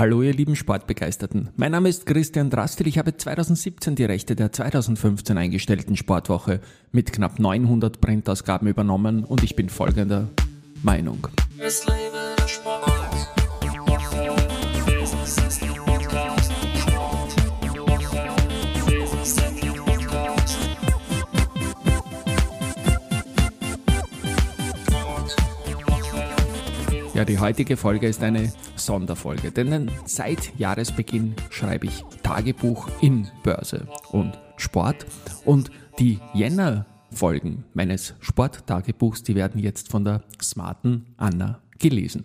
Hallo ihr lieben Sportbegeisterten. Mein Name ist Christian Drastil. Ich habe 2017 die Rechte der 2015 eingestellten Sportwoche mit knapp 900 Printausgaben übernommen und ich bin folgender Meinung. Es lebe der Sport. Ja, die heutige Folge ist eine Sonderfolge, denn seit Jahresbeginn schreibe ich Tagebuch in Börse und Sport und die Jänner-Folgen meines Sporttagebuchs, die werden jetzt von der smarten Anna gelesen.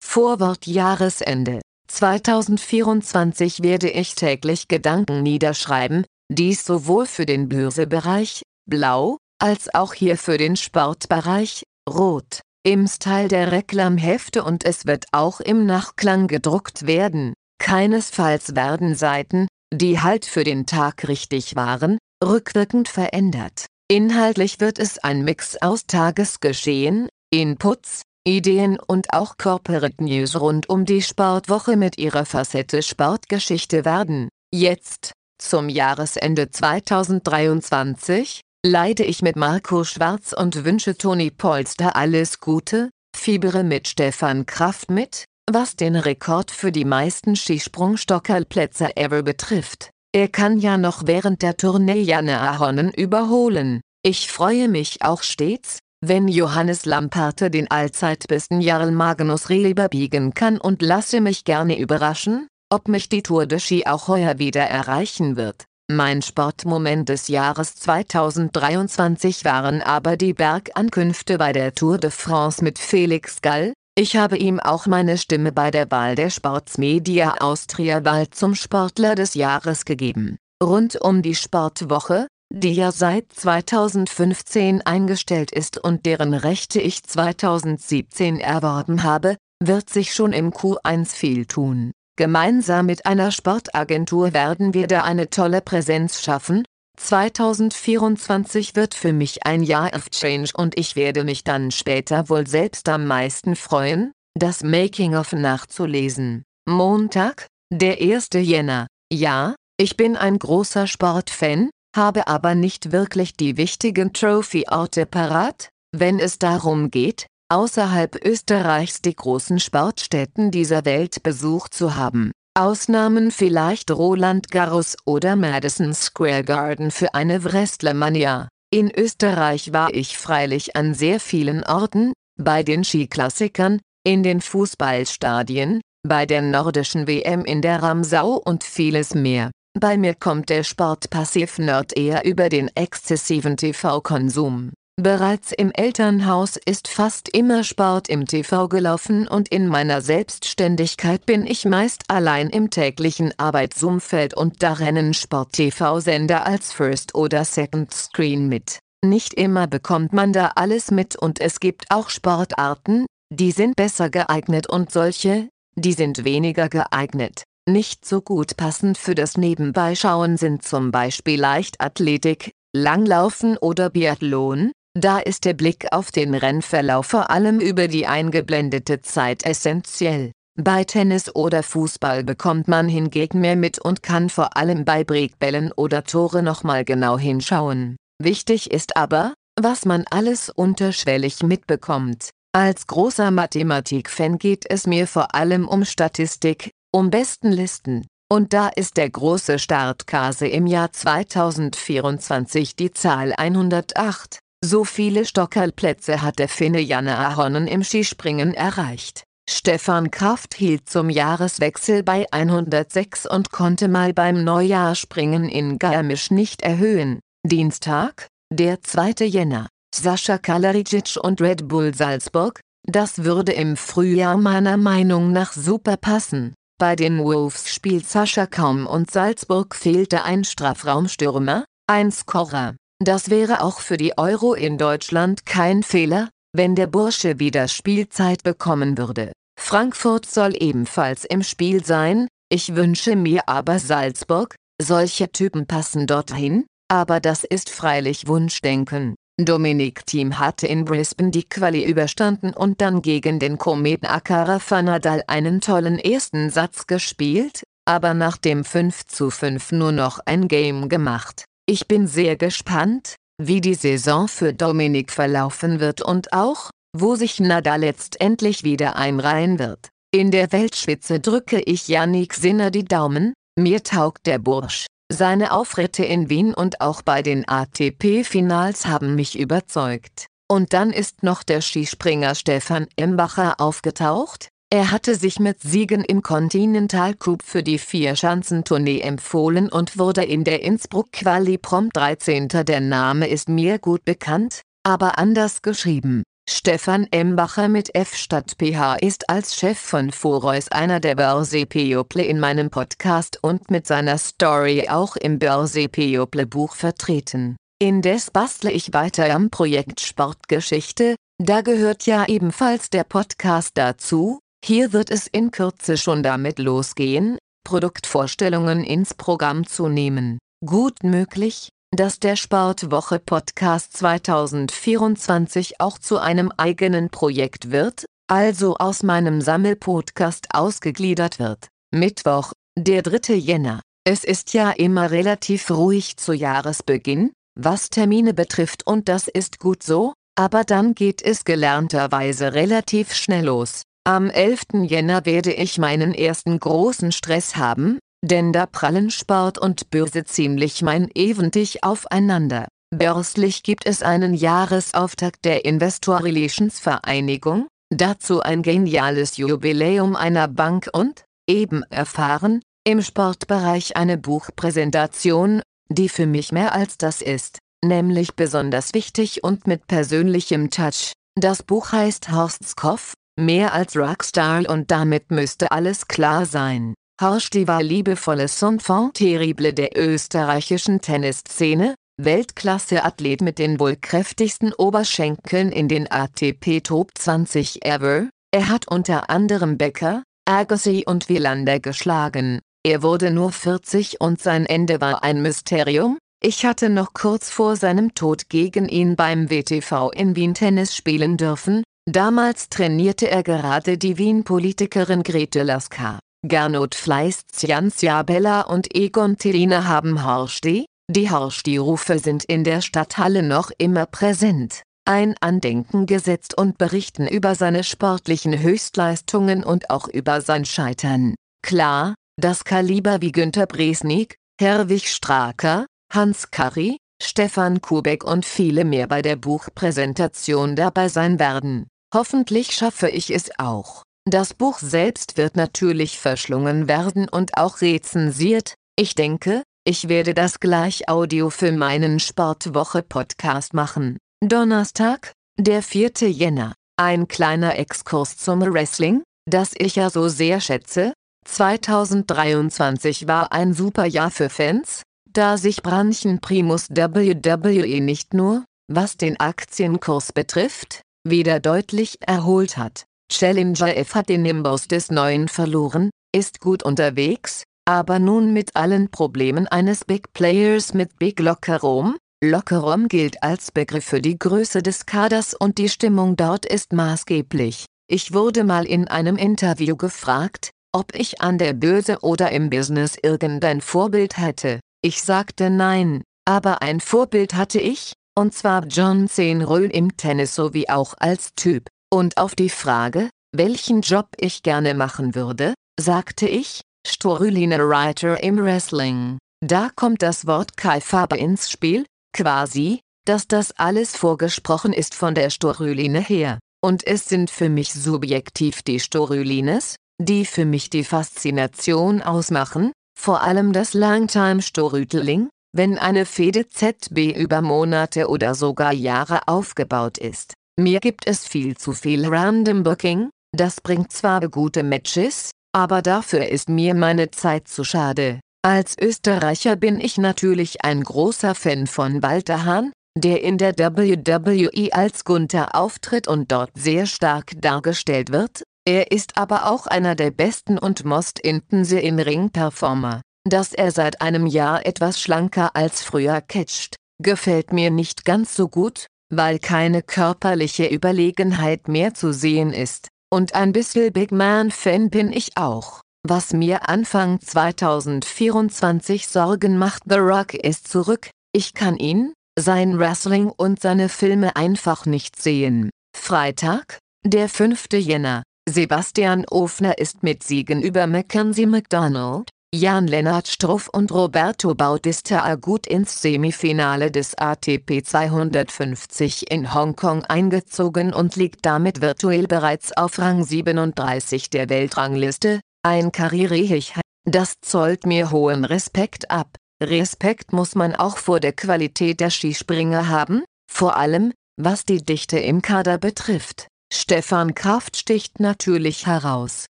Vorwort Jahresende. 2024 werde ich täglich Gedanken niederschreiben, dies sowohl für den Börsebereich, blau, als auch hier für den Sportbereich, rot im Style der Reklamhefte und es wird auch im Nachklang gedruckt werden. Keinesfalls werden Seiten, die halt für den Tag richtig waren, rückwirkend verändert. Inhaltlich wird es ein Mix aus Tagesgeschehen, Inputs, Ideen und auch Corporate News rund um die Sportwoche mit ihrer Facette Sportgeschichte werden. Jetzt, zum Jahresende 2023, leide ich mit Marco Schwarz und wünsche Toni Polster alles Gute, fiebere mit Stefan Kraft mit, was den Rekord für die meisten Skisprungstockerplätze ever betrifft. Er kann ja noch während der Tournee Janne Ahonen überholen. Ich freue mich auch stets, wenn Johannes Lamparte den allzeitbesten Jarl Magnus Reh überbiegen kann und lasse mich gerne überraschen, ob mich die Tour de Ski auch heuer wieder erreichen wird. Mein Sportmoment des Jahres 2023 waren aber die Bergankünfte bei der Tour de France mit Felix Gall, ich habe ihm auch meine Stimme bei der Wahl der Sportsmedia Austria Wahl zum Sportler des Jahres gegeben. Rund um die Sportwoche, die ja seit 2015 eingestellt ist und deren Rechte ich 2017 erworben habe, wird sich schon im Q1 viel tun. Gemeinsam mit einer Sportagentur werden wir da eine tolle Präsenz schaffen. 2024 wird für mich ein Jahr of Change und ich werde mich dann später wohl selbst am meisten freuen, das Making-of nachzulesen. Montag, der 1. Jänner. Ja, ich bin ein großer Sportfan, habe aber nicht wirklich die wichtigen Trophy-Orte parat, wenn es darum geht, außerhalb Österreichs die großen Sportstätten dieser Welt besucht zu haben. Ausnahmen vielleicht Roland Garros oder Madison Square Garden für eine Wrestlemania. In Österreich war ich freilich an sehr vielen Orten, bei den Skiklassikern, in den Fußballstadien, bei der nordischen WM in der Ramsau und vieles mehr. Bei mir kommt der Sportpassiv-Nerd eher über den exzessiven TV-Konsum. Bereits im Elternhaus ist fast immer Sport im TV gelaufen und in meiner Selbstständigkeit bin ich meist allein im täglichen Arbeitsumfeld und da rennen Sport-TV-Sender als First oder Second Screen mit. Nicht immer bekommt man da alles mit und es gibt auch Sportarten, die sind besser geeignet und solche, die sind weniger geeignet. Nicht so gut passend für das Nebenbeischauen sind zum Beispiel Leichtathletik, Langlaufen oder Biathlon, da ist der Blick auf den Rennverlauf vor allem über die eingeblendete Zeit essentiell. Bei Tennis oder Fußball bekommt man hingegen mehr mit und kann vor allem bei Breakbällen oder Tore nochmal genau hinschauen. Wichtig ist aber, was man alles unterschwellig mitbekommt. Als großer Mathematik-Fan geht es mir vor allem um Statistik, um Bestenlisten. Und da ist der große Startkase im Jahr 2024 die Zahl 108. So viele Stockerplätze hat der Finne Janne Ahonen im Skispringen erreicht. Stefan Kraft hielt zum Jahreswechsel bei 106 und konnte mal beim Neujahrspringen in Garmisch nicht erhöhen. Dienstag, der 2. Jänner. Sascha Kalaricic und Red Bull Salzburg, das würde im Frühjahr meiner Meinung nach super passen. Bei den Wolves spielt Sascha kaum und Salzburg fehlte ein Strafraumstürmer, ein Scorer. Das wäre auch für die Euro in Deutschland kein Fehler, wenn der Bursche wieder Spielzeit bekommen würde. Frankfurt soll ebenfalls im Spiel sein, ich wünsche mir aber Salzburg, solche Typen passen dorthin, aber das ist freilich Wunschdenken. Dominik Thiem hatte in Brisbane die Quali überstanden und dann gegen den Kometen Akara Fanadal einen tollen ersten Satz gespielt, aber nach dem 5 zu 5 nur noch ein Game gemacht. Ich bin sehr gespannt, wie die Saison für Dominik verlaufen wird und auch, wo sich Nadal letztendlich wieder einreihen wird. In der Weltspitze drücke ich Yannick Sinner die Daumen, mir taugt der Bursch. Seine Auftritte in Wien und auch bei den ATP-Finals haben mich überzeugt. Und dann ist noch der Skispringer Stefan Embacher aufgetaucht, er hatte sich mit Siegen im Continental Cup für die Vierschanzentournee empfohlen und wurde in der Innsbruck-Quali prompt 13. Der Name ist mir gut bekannt, aber anders geschrieben. Stefan Embacher mit F statt PH ist als Chef von Foreus einer der Börse People in meinem Podcast und mit seiner Story auch im Börse People Buch vertreten. Indes bastle ich weiter am Projekt Sportgeschichte, da gehört ja ebenfalls der Podcast dazu, hier wird es in Kürze schon damit losgehen, Produktvorstellungen ins Programm zu nehmen. Gut möglich, dass der Sportwoche Podcast 2024 auch zu einem eigenen Projekt wird, also aus meinem Sammelpodcast ausgegliedert wird. Mittwoch, der 3. Jänner. Es ist ja immer relativ ruhig zu Jahresbeginn, was Termine betrifft und das ist gut so, aber dann geht es gelernterweise relativ schnell los. Am 11. Jänner werde ich meinen ersten großen Stress haben, denn da prallen Sport und Börse ziemlich mein eventig aufeinander. Börslich gibt es einen Jahresauftakt der Investor Relations Vereinigung, dazu ein geniales Jubiläum einer Bank und, eben erfahren, im Sportbereich eine Buchpräsentation, die für mich mehr als das ist, nämlich besonders wichtig und mit persönlichem Touch. Das Buch heißt Horsts Kopf, mehr als Rockstar und damit müsste alles klar sein. Horsti war liebevolles Enfant terrible der österreichischen Tennisszene, Weltklasse-Athlet mit den wohl kräftigsten Oberschenkeln in den ATP Top 20 ever, er hat unter anderem Becker, Agassi und Wielander geschlagen, er wurde nur 40 und sein Ende war ein Mysterium, ich hatte noch kurz vor seinem Tod gegen ihn beim WTV in Wien Tennis spielen dürfen, damals trainierte er gerade die Wien-Politikerin Grete Laska. Gernot Fleiß Cianciabella und Egon Tellina haben Horsti, die Horsti-Rufe sind in der Stadthalle noch immer präsent, ein Andenken gesetzt und berichten über seine sportlichen Höchstleistungen und auch über sein Scheitern. Klar, das Kaliber wie Günter Bresnik, Herwig Straker, Hans Karri, Stefan Kubek und viele mehr bei der Buchpräsentation dabei sein werden. Hoffentlich schaffe ich es auch. Das Buch selbst wird natürlich verschlungen werden und auch rezensiert, ich denke, ich werde das gleich Audio für meinen Sportwoche-Podcast machen. Donnerstag, der 4. Jänner. Ein kleiner Exkurs zum Wrestling, das ich ja so sehr schätze. 2023 war ein super Jahr für Fans, da sich Branchenprimus WWE nicht nur, was den Aktienkurs betrifft, wieder deutlich erholt hat. Challenger F hat den Nimbus des Neuen verloren, ist gut unterwegs, aber nun mit allen Problemen eines Big Players mit Big Lockerom. Lockerom gilt als Begriff für die Größe des Kaders und die Stimmung dort ist maßgeblich. Ich wurde mal in einem Interview gefragt, ob ich an der Börse oder im Business irgendein Vorbild hätte. Ich sagte nein, aber ein Vorbild hatte ich, und zwar John C. Röhl im Tennis sowie auch als Typ. Und auf die Frage, welchen Job ich gerne machen würde, sagte ich, Storyline Writer im Wrestling. Da kommt das Wort Kai Faber ins Spiel, quasi, dass das alles vorgesprochen ist von der Storyline her. Und es sind für mich subjektiv die Storylines, die für mich die Faszination ausmachen, vor allem das Langtime Storytelling, wenn eine Fehde ZB über Monate oder sogar Jahre aufgebaut ist. Mir gibt es viel zu viel Random Booking, das bringt zwar gute Matches, aber dafür ist mir meine Zeit zu schade. Als Österreicher bin ich natürlich ein großer Fan von Walter Hahn, der in der WWE als Gunther auftritt und dort sehr stark dargestellt wird, er ist aber auch einer der besten und most intense in Ring-Performer. Dass er seit einem Jahr etwas schlanker als früher catcht, gefällt mir nicht ganz so gut, weil keine körperliche Überlegenheit mehr zu sehen ist. Und ein bisschen Big Man-Fan bin ich auch. Was mir Anfang 2024 Sorgen macht, The Rock ist zurück, ich kann ihn, sein Wrestling und seine Filme einfach nicht sehen. Freitag, der 5. Jänner. Sebastian Ofner ist mit Siegen über Mackenzie McDonald, Jan-Lennart Struff und Roberto Bautista gut ins Semifinale des ATP 250 in Hongkong eingezogen und liegt damit virtuell bereits auf Rang 37 der Weltrangliste, ein Karriereich. Das zollt mir hohen Respekt ab. Respekt muss man auch vor der Qualität der Skispringer haben, vor allem, was die Dichte im Kader betrifft. Stefan Kraft sticht natürlich heraus.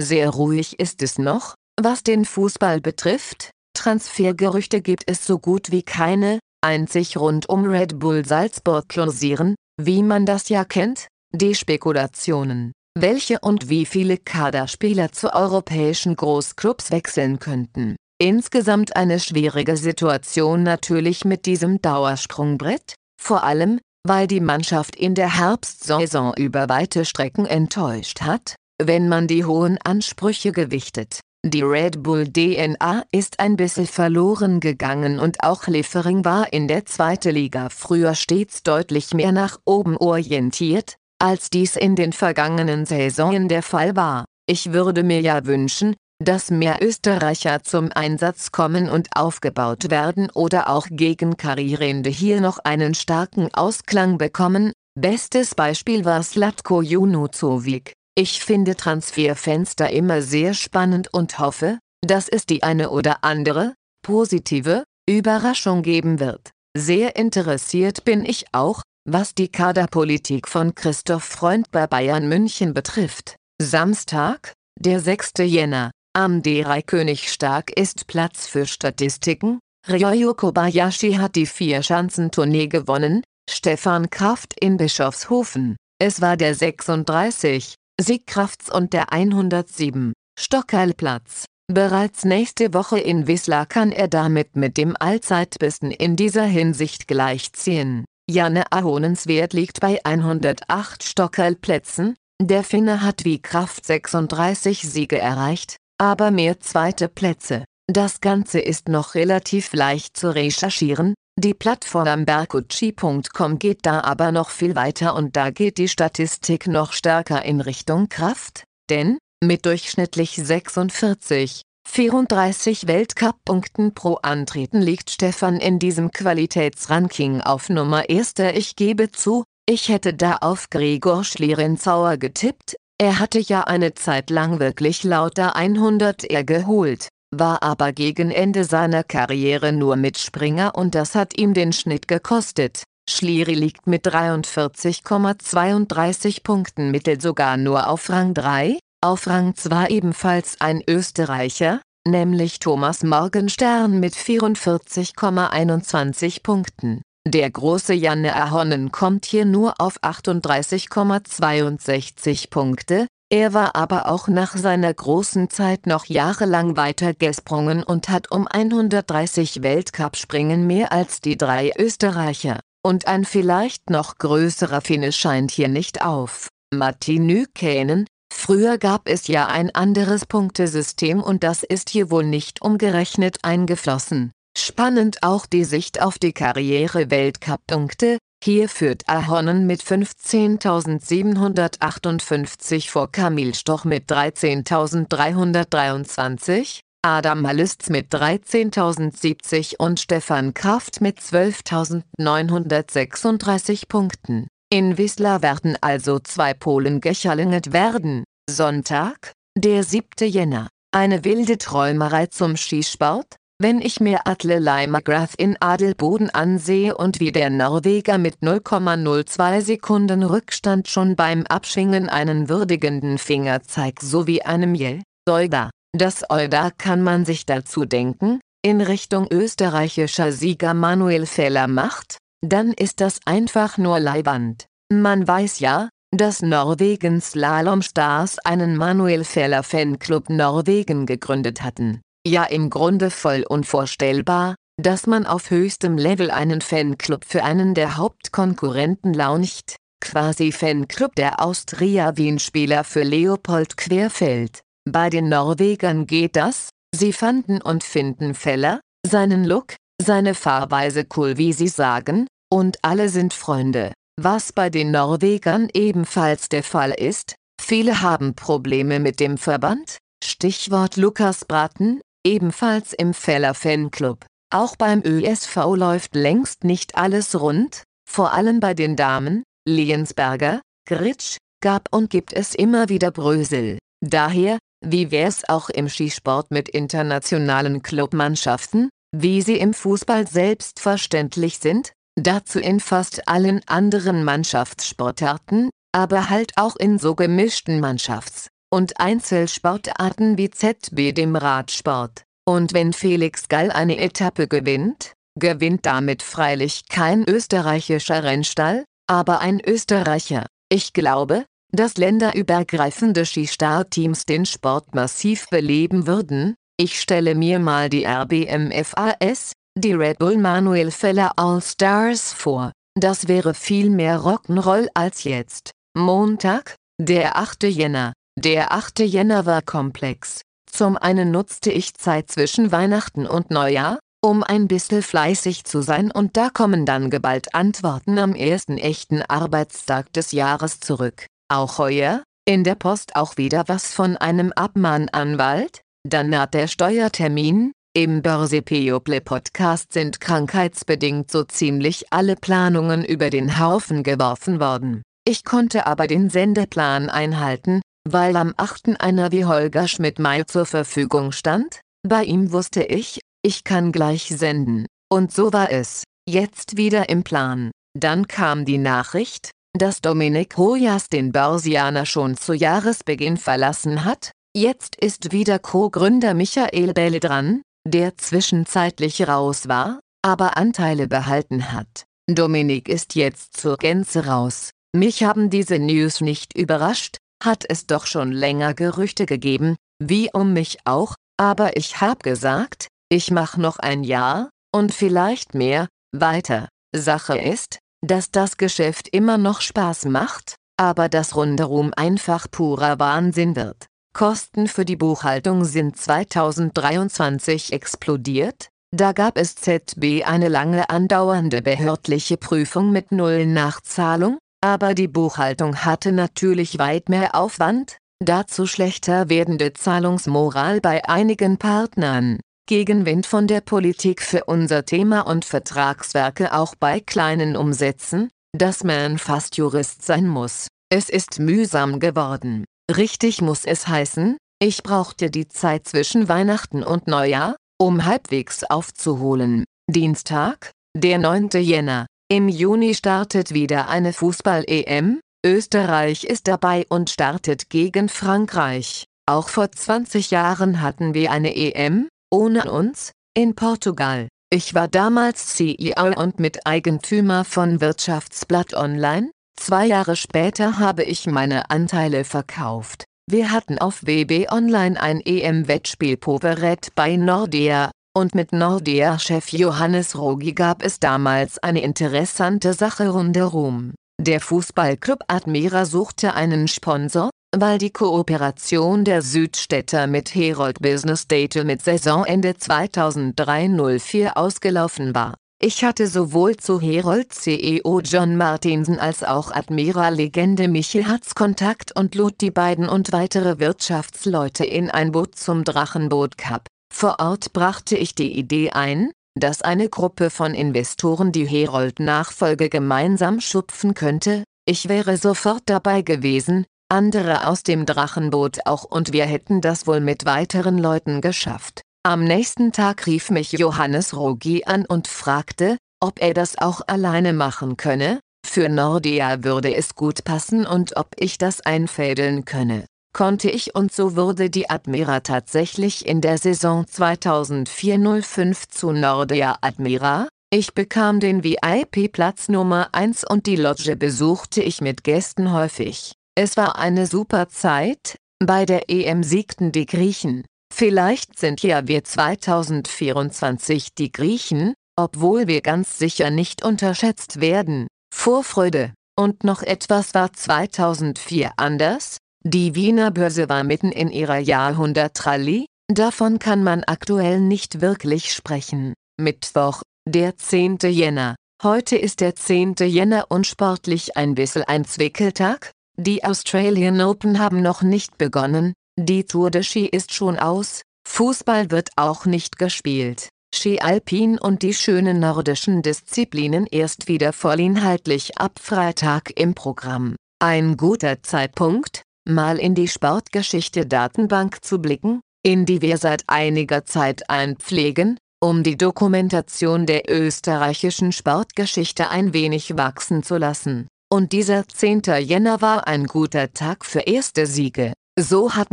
Sehr ruhig ist es noch, was den Fußball betrifft, Transfergerüchte gibt es so gut wie keine, einzig rund um Red Bull Salzburg kursieren, wie man das ja kennt, die Spekulationen, welche und wie viele Kaderspieler zu europäischen Großclubs wechseln könnten. Insgesamt eine schwierige Situation natürlich mit diesem Dauersprungbrett, vor allem, weil die Mannschaft in der Herbstsaison über weite Strecken enttäuscht hat, wenn man die hohen Ansprüche gewichtet. Die Red Bull DNA ist ein bisschen verloren gegangen und auch Liefering war in der zweiten Liga früher stets deutlich mehr nach oben orientiert, als dies in den vergangenen Saisonen der Fall war. Ich würde mir ja wünschen, dass mehr Österreicher zum Einsatz kommen und aufgebaut werden oder auch gegen Karrierende hier noch einen starken Ausklang bekommen, bestes Beispiel war Slatko Junuzovic. Ich finde Transferfenster immer sehr spannend und hoffe, dass es die eine oder andere, positive, Überraschung geben wird. Sehr interessiert bin ich auch, was die Kaderpolitik von Christoph Freund bei Bayern München betrifft. Samstag, der 6. Jänner, am D-König Stark ist Platz für Statistiken. Ryoyo Kobayashi hat die Vier-Schanzentournee gewonnen, Stefan Kraft in Bischofshofen. Es war der 36, Siegkrafts und der 107, Stockerlplatz. Bereits nächste Woche in Wisla kann er damit mit dem Allzeitbesten in dieser Hinsicht gleichziehen. Janne Ahonens Wert liegt bei 108 Stockerlplätzen, der Finne hat wie Kraft 36 Siege erreicht, aber mehr zweite Plätze. Das Ganze ist noch relativ leicht zu recherchieren, die Plattform bergucci.com geht da aber noch viel weiter und da geht die Statistik noch stärker in Richtung Kraft, denn, mit durchschnittlich 46, 34 Weltcup-Punkten pro Antreten liegt Stefan in diesem Qualitätsranking auf Nummer 1. Ich gebe zu, ich hätte da auf Gregor Schlierenzauer getippt, er hatte ja eine Zeit lang wirklich lauter 100 er geholt war aber gegen Ende seiner Karriere nur Mitspringer und das hat ihm den Schnitt gekostet. Schlieri liegt mit 43,32 Punkten mittel sogar nur auf Rang 3, auf Rang 2 ebenfalls ein Österreicher, nämlich Thomas Morgenstern mit 44,21 Punkten. Der große Janne Ahonen kommt hier nur auf 38,62 Punkte, er war aber auch nach seiner großen Zeit noch jahrelang weiter gesprungen und hat um 130 Weltcup-Springen mehr als die drei Österreicher. Und ein vielleicht noch größerer Finne scheint hier nicht auf. Martin Nykänen, früher gab es ja ein anderes Punktesystem und das ist hier wohl nicht umgerechnet eingeflossen. Spannend auch die Sicht auf die Karriere-Weltcup-Punkte, hier führt Ahonen mit 15.758 vor Kamil Stoch mit 13.323, Adam Malüstz mit 13.070 und Stefan Kraft mit 12.936 Punkten. In Wisla werden also zwei Polen gechalinget werden. Sonntag, der 7. Jänner. Eine wilde Träumerei zum Skisport, wenn ich mir Atle McGrath in Adelboden ansehe und wie der Norweger mit 0,02 Sekunden Rückstand schon beim Abschwingen einen würdigenden Fingerzeig sowie einem Jell, Euda, das Euda kann man sich dazu denken, in Richtung österreichischer Sieger Manuel Feller macht, dann ist das einfach nur Leiband. Man weiß ja, dass Norwegens Slalomstars einen Manuel Feller Fanclub Norwegen gegründet hatten. Ja im Grunde voll unvorstellbar, dass man auf höchstem Level einen Fanclub für einen der Hauptkonkurrenten launcht, quasi Fanclub der Austria Wien-Spieler für Leopold Querfeld. Bei den Norwegern geht das, sie fanden und finden Feller, seinen Look, seine Fahrweise cool wie sie sagen, und alle sind Freunde. Was bei den Norwegern ebenfalls der Fall ist, viele haben Probleme mit dem Verband, Stichwort Lukas Braten, ebenfalls im Feller Fanclub. Auch beim ÖSV läuft längst nicht alles rund, vor allem bei den Damen, Liensberger, Gritsch, gab und gibt es immer wieder Brösel. Daher, wie wär's auch im Skisport mit internationalen Clubmannschaften, wie sie im Fußball selbstverständlich sind, dazu in fast allen anderen Mannschaftssportarten, aber halt auch in so gemischten Mannschafts- und Einzelsportarten wie ZB dem Radsport. Und wenn Felix Gall eine Etappe gewinnt, gewinnt damit freilich kein österreichischer Rennstall, aber ein Österreicher. Ich glaube, dass länderübergreifende Skistarteams den Sport massiv beleben würden. Ich stelle mir mal die RBMFAS, die Red Bull Manuel Feller All Stars vor. Das wäre viel mehr Rock'n'Roll als jetzt. Montag, der 8. Jänner. Der 8. Jänner war komplex. Zum einen nutzte ich Zeit zwischen Weihnachten und Neujahr, um ein bisschen fleißig zu sein und da kommen dann geballt Antworten am ersten echten Arbeitstag des Jahres zurück. Auch heuer, in der Post auch wieder was von einem Abmahnanwalt, dann naht der Steuertermin, im Börse People Podcast sind krankheitsbedingt so ziemlich alle Planungen über den Haufen geworfen worden. Ich konnte aber den Sendeplan einhalten, weil am 8. einer wie Holger Schmidt-May zur Verfügung stand, bei ihm wusste ich, ich kann gleich senden. Und so war es, jetzt wieder im Plan. Dann kam die Nachricht, dass Dominik Hojas den Börsianer schon zu Jahresbeginn verlassen hat, jetzt ist wieder Co-Gründer Michael Belle dran, der zwischenzeitlich raus war, aber Anteile behalten hat. Dominik ist jetzt zur Gänze raus. Mich haben diese News nicht überrascht, hat es doch schon länger Gerüchte gegeben, wie um mich auch, aber ich hab gesagt, ich mach noch ein Jahr, und vielleicht mehr, weiter. Sache ist, dass das Geschäft immer noch Spaß macht, aber das Rundherum einfach purer Wahnsinn wird. Kosten für die Buchhaltung sind 2023 explodiert, da gab es ZB eine lange andauernde behördliche Prüfung mit null Nachzahlung, aber die Buchhaltung hatte natürlich weit mehr Aufwand, dazu schlechter werdende Zahlungsmoral bei einigen Partnern, Gegenwind von der Politik für unser Thema und Vertragswerke auch bei kleinen Umsätzen, dass man fast Jurist sein muss. Es ist mühsam geworden. Richtig muss es heißen, ich brauchte die Zeit zwischen Weihnachten und Neujahr, um halbwegs aufzuholen. Dienstag, der 9. Jänner, im Juni startet wieder eine Fußball-EM, Österreich ist dabei und startet gegen Frankreich. Auch vor 20 Jahren hatten wir eine EM, ohne uns, in Portugal. Ich war damals CEO und Miteigentümer von Wirtschaftsblatt Online, zwei Jahre später habe ich meine Anteile verkauft. Wir hatten auf WB Online ein EM-Wettspiel Poveret bei Nordea, und mit Nordea-Chef Johannes Rogi gab es damals eine interessante Sache rundherum. Der Fußballclub Admira suchte einen Sponsor, weil die Kooperation der Südstädter mit Herold Business Data mit Saisonende 2003-04 ausgelaufen war. Ich hatte sowohl zu Herold CEO John Martinsen als auch Admira-Legende Michel Hatz Kontakt und lud die beiden und weitere Wirtschaftsleute in ein Boot zum Drachenboot Cup. Vor Ort brachte ich die Idee ein, dass eine Gruppe von Investoren die Herold-Nachfolge gemeinsam schupfen könnte, ich wäre sofort dabei gewesen, andere aus dem Drachenboot auch und wir hätten das wohl mit weiteren Leuten geschafft. Am nächsten Tag rief mich Johannes Rogi an und fragte, ob er das auch alleine machen könne, für Nordea würde es gut passen und ob ich das einfädeln könne konnte ich und so wurde die Admira tatsächlich in der Saison 2004-05 zu Nordea Admira, ich bekam den VIP-Platz Nummer 1 und die Lodge besuchte ich mit Gästen häufig. Es war eine super Zeit, bei der EM siegten die Griechen. Vielleicht sind ja wir 2024 die Griechen, obwohl wir ganz sicher nicht unterschätzt werden. Vorfreude. Und noch etwas war 2004 anders. Die Wiener Börse war mitten in ihrer Jahrhundertrallye, davon kann man aktuell nicht wirklich sprechen. Mittwoch, der 10. Jänner. Heute ist der 10. Jänner und sportlich ein bisschen ein Zwickeltag. Die Australian Open haben noch nicht begonnen, die Tour de Ski ist schon aus, Fußball wird auch nicht gespielt. Ski Alpin und die schönen nordischen Disziplinen erst wieder vollinhaltlich ab Freitag im Programm. Ein guter Zeitpunkt, mal in die Sportgeschichte Datenbank zu blicken, in die wir seit einiger Zeit einpflegen, um die Dokumentation der österreichischen Sportgeschichte ein wenig wachsen zu lassen. Und dieser 10. Jänner war ein guter Tag für erste Siege. So hat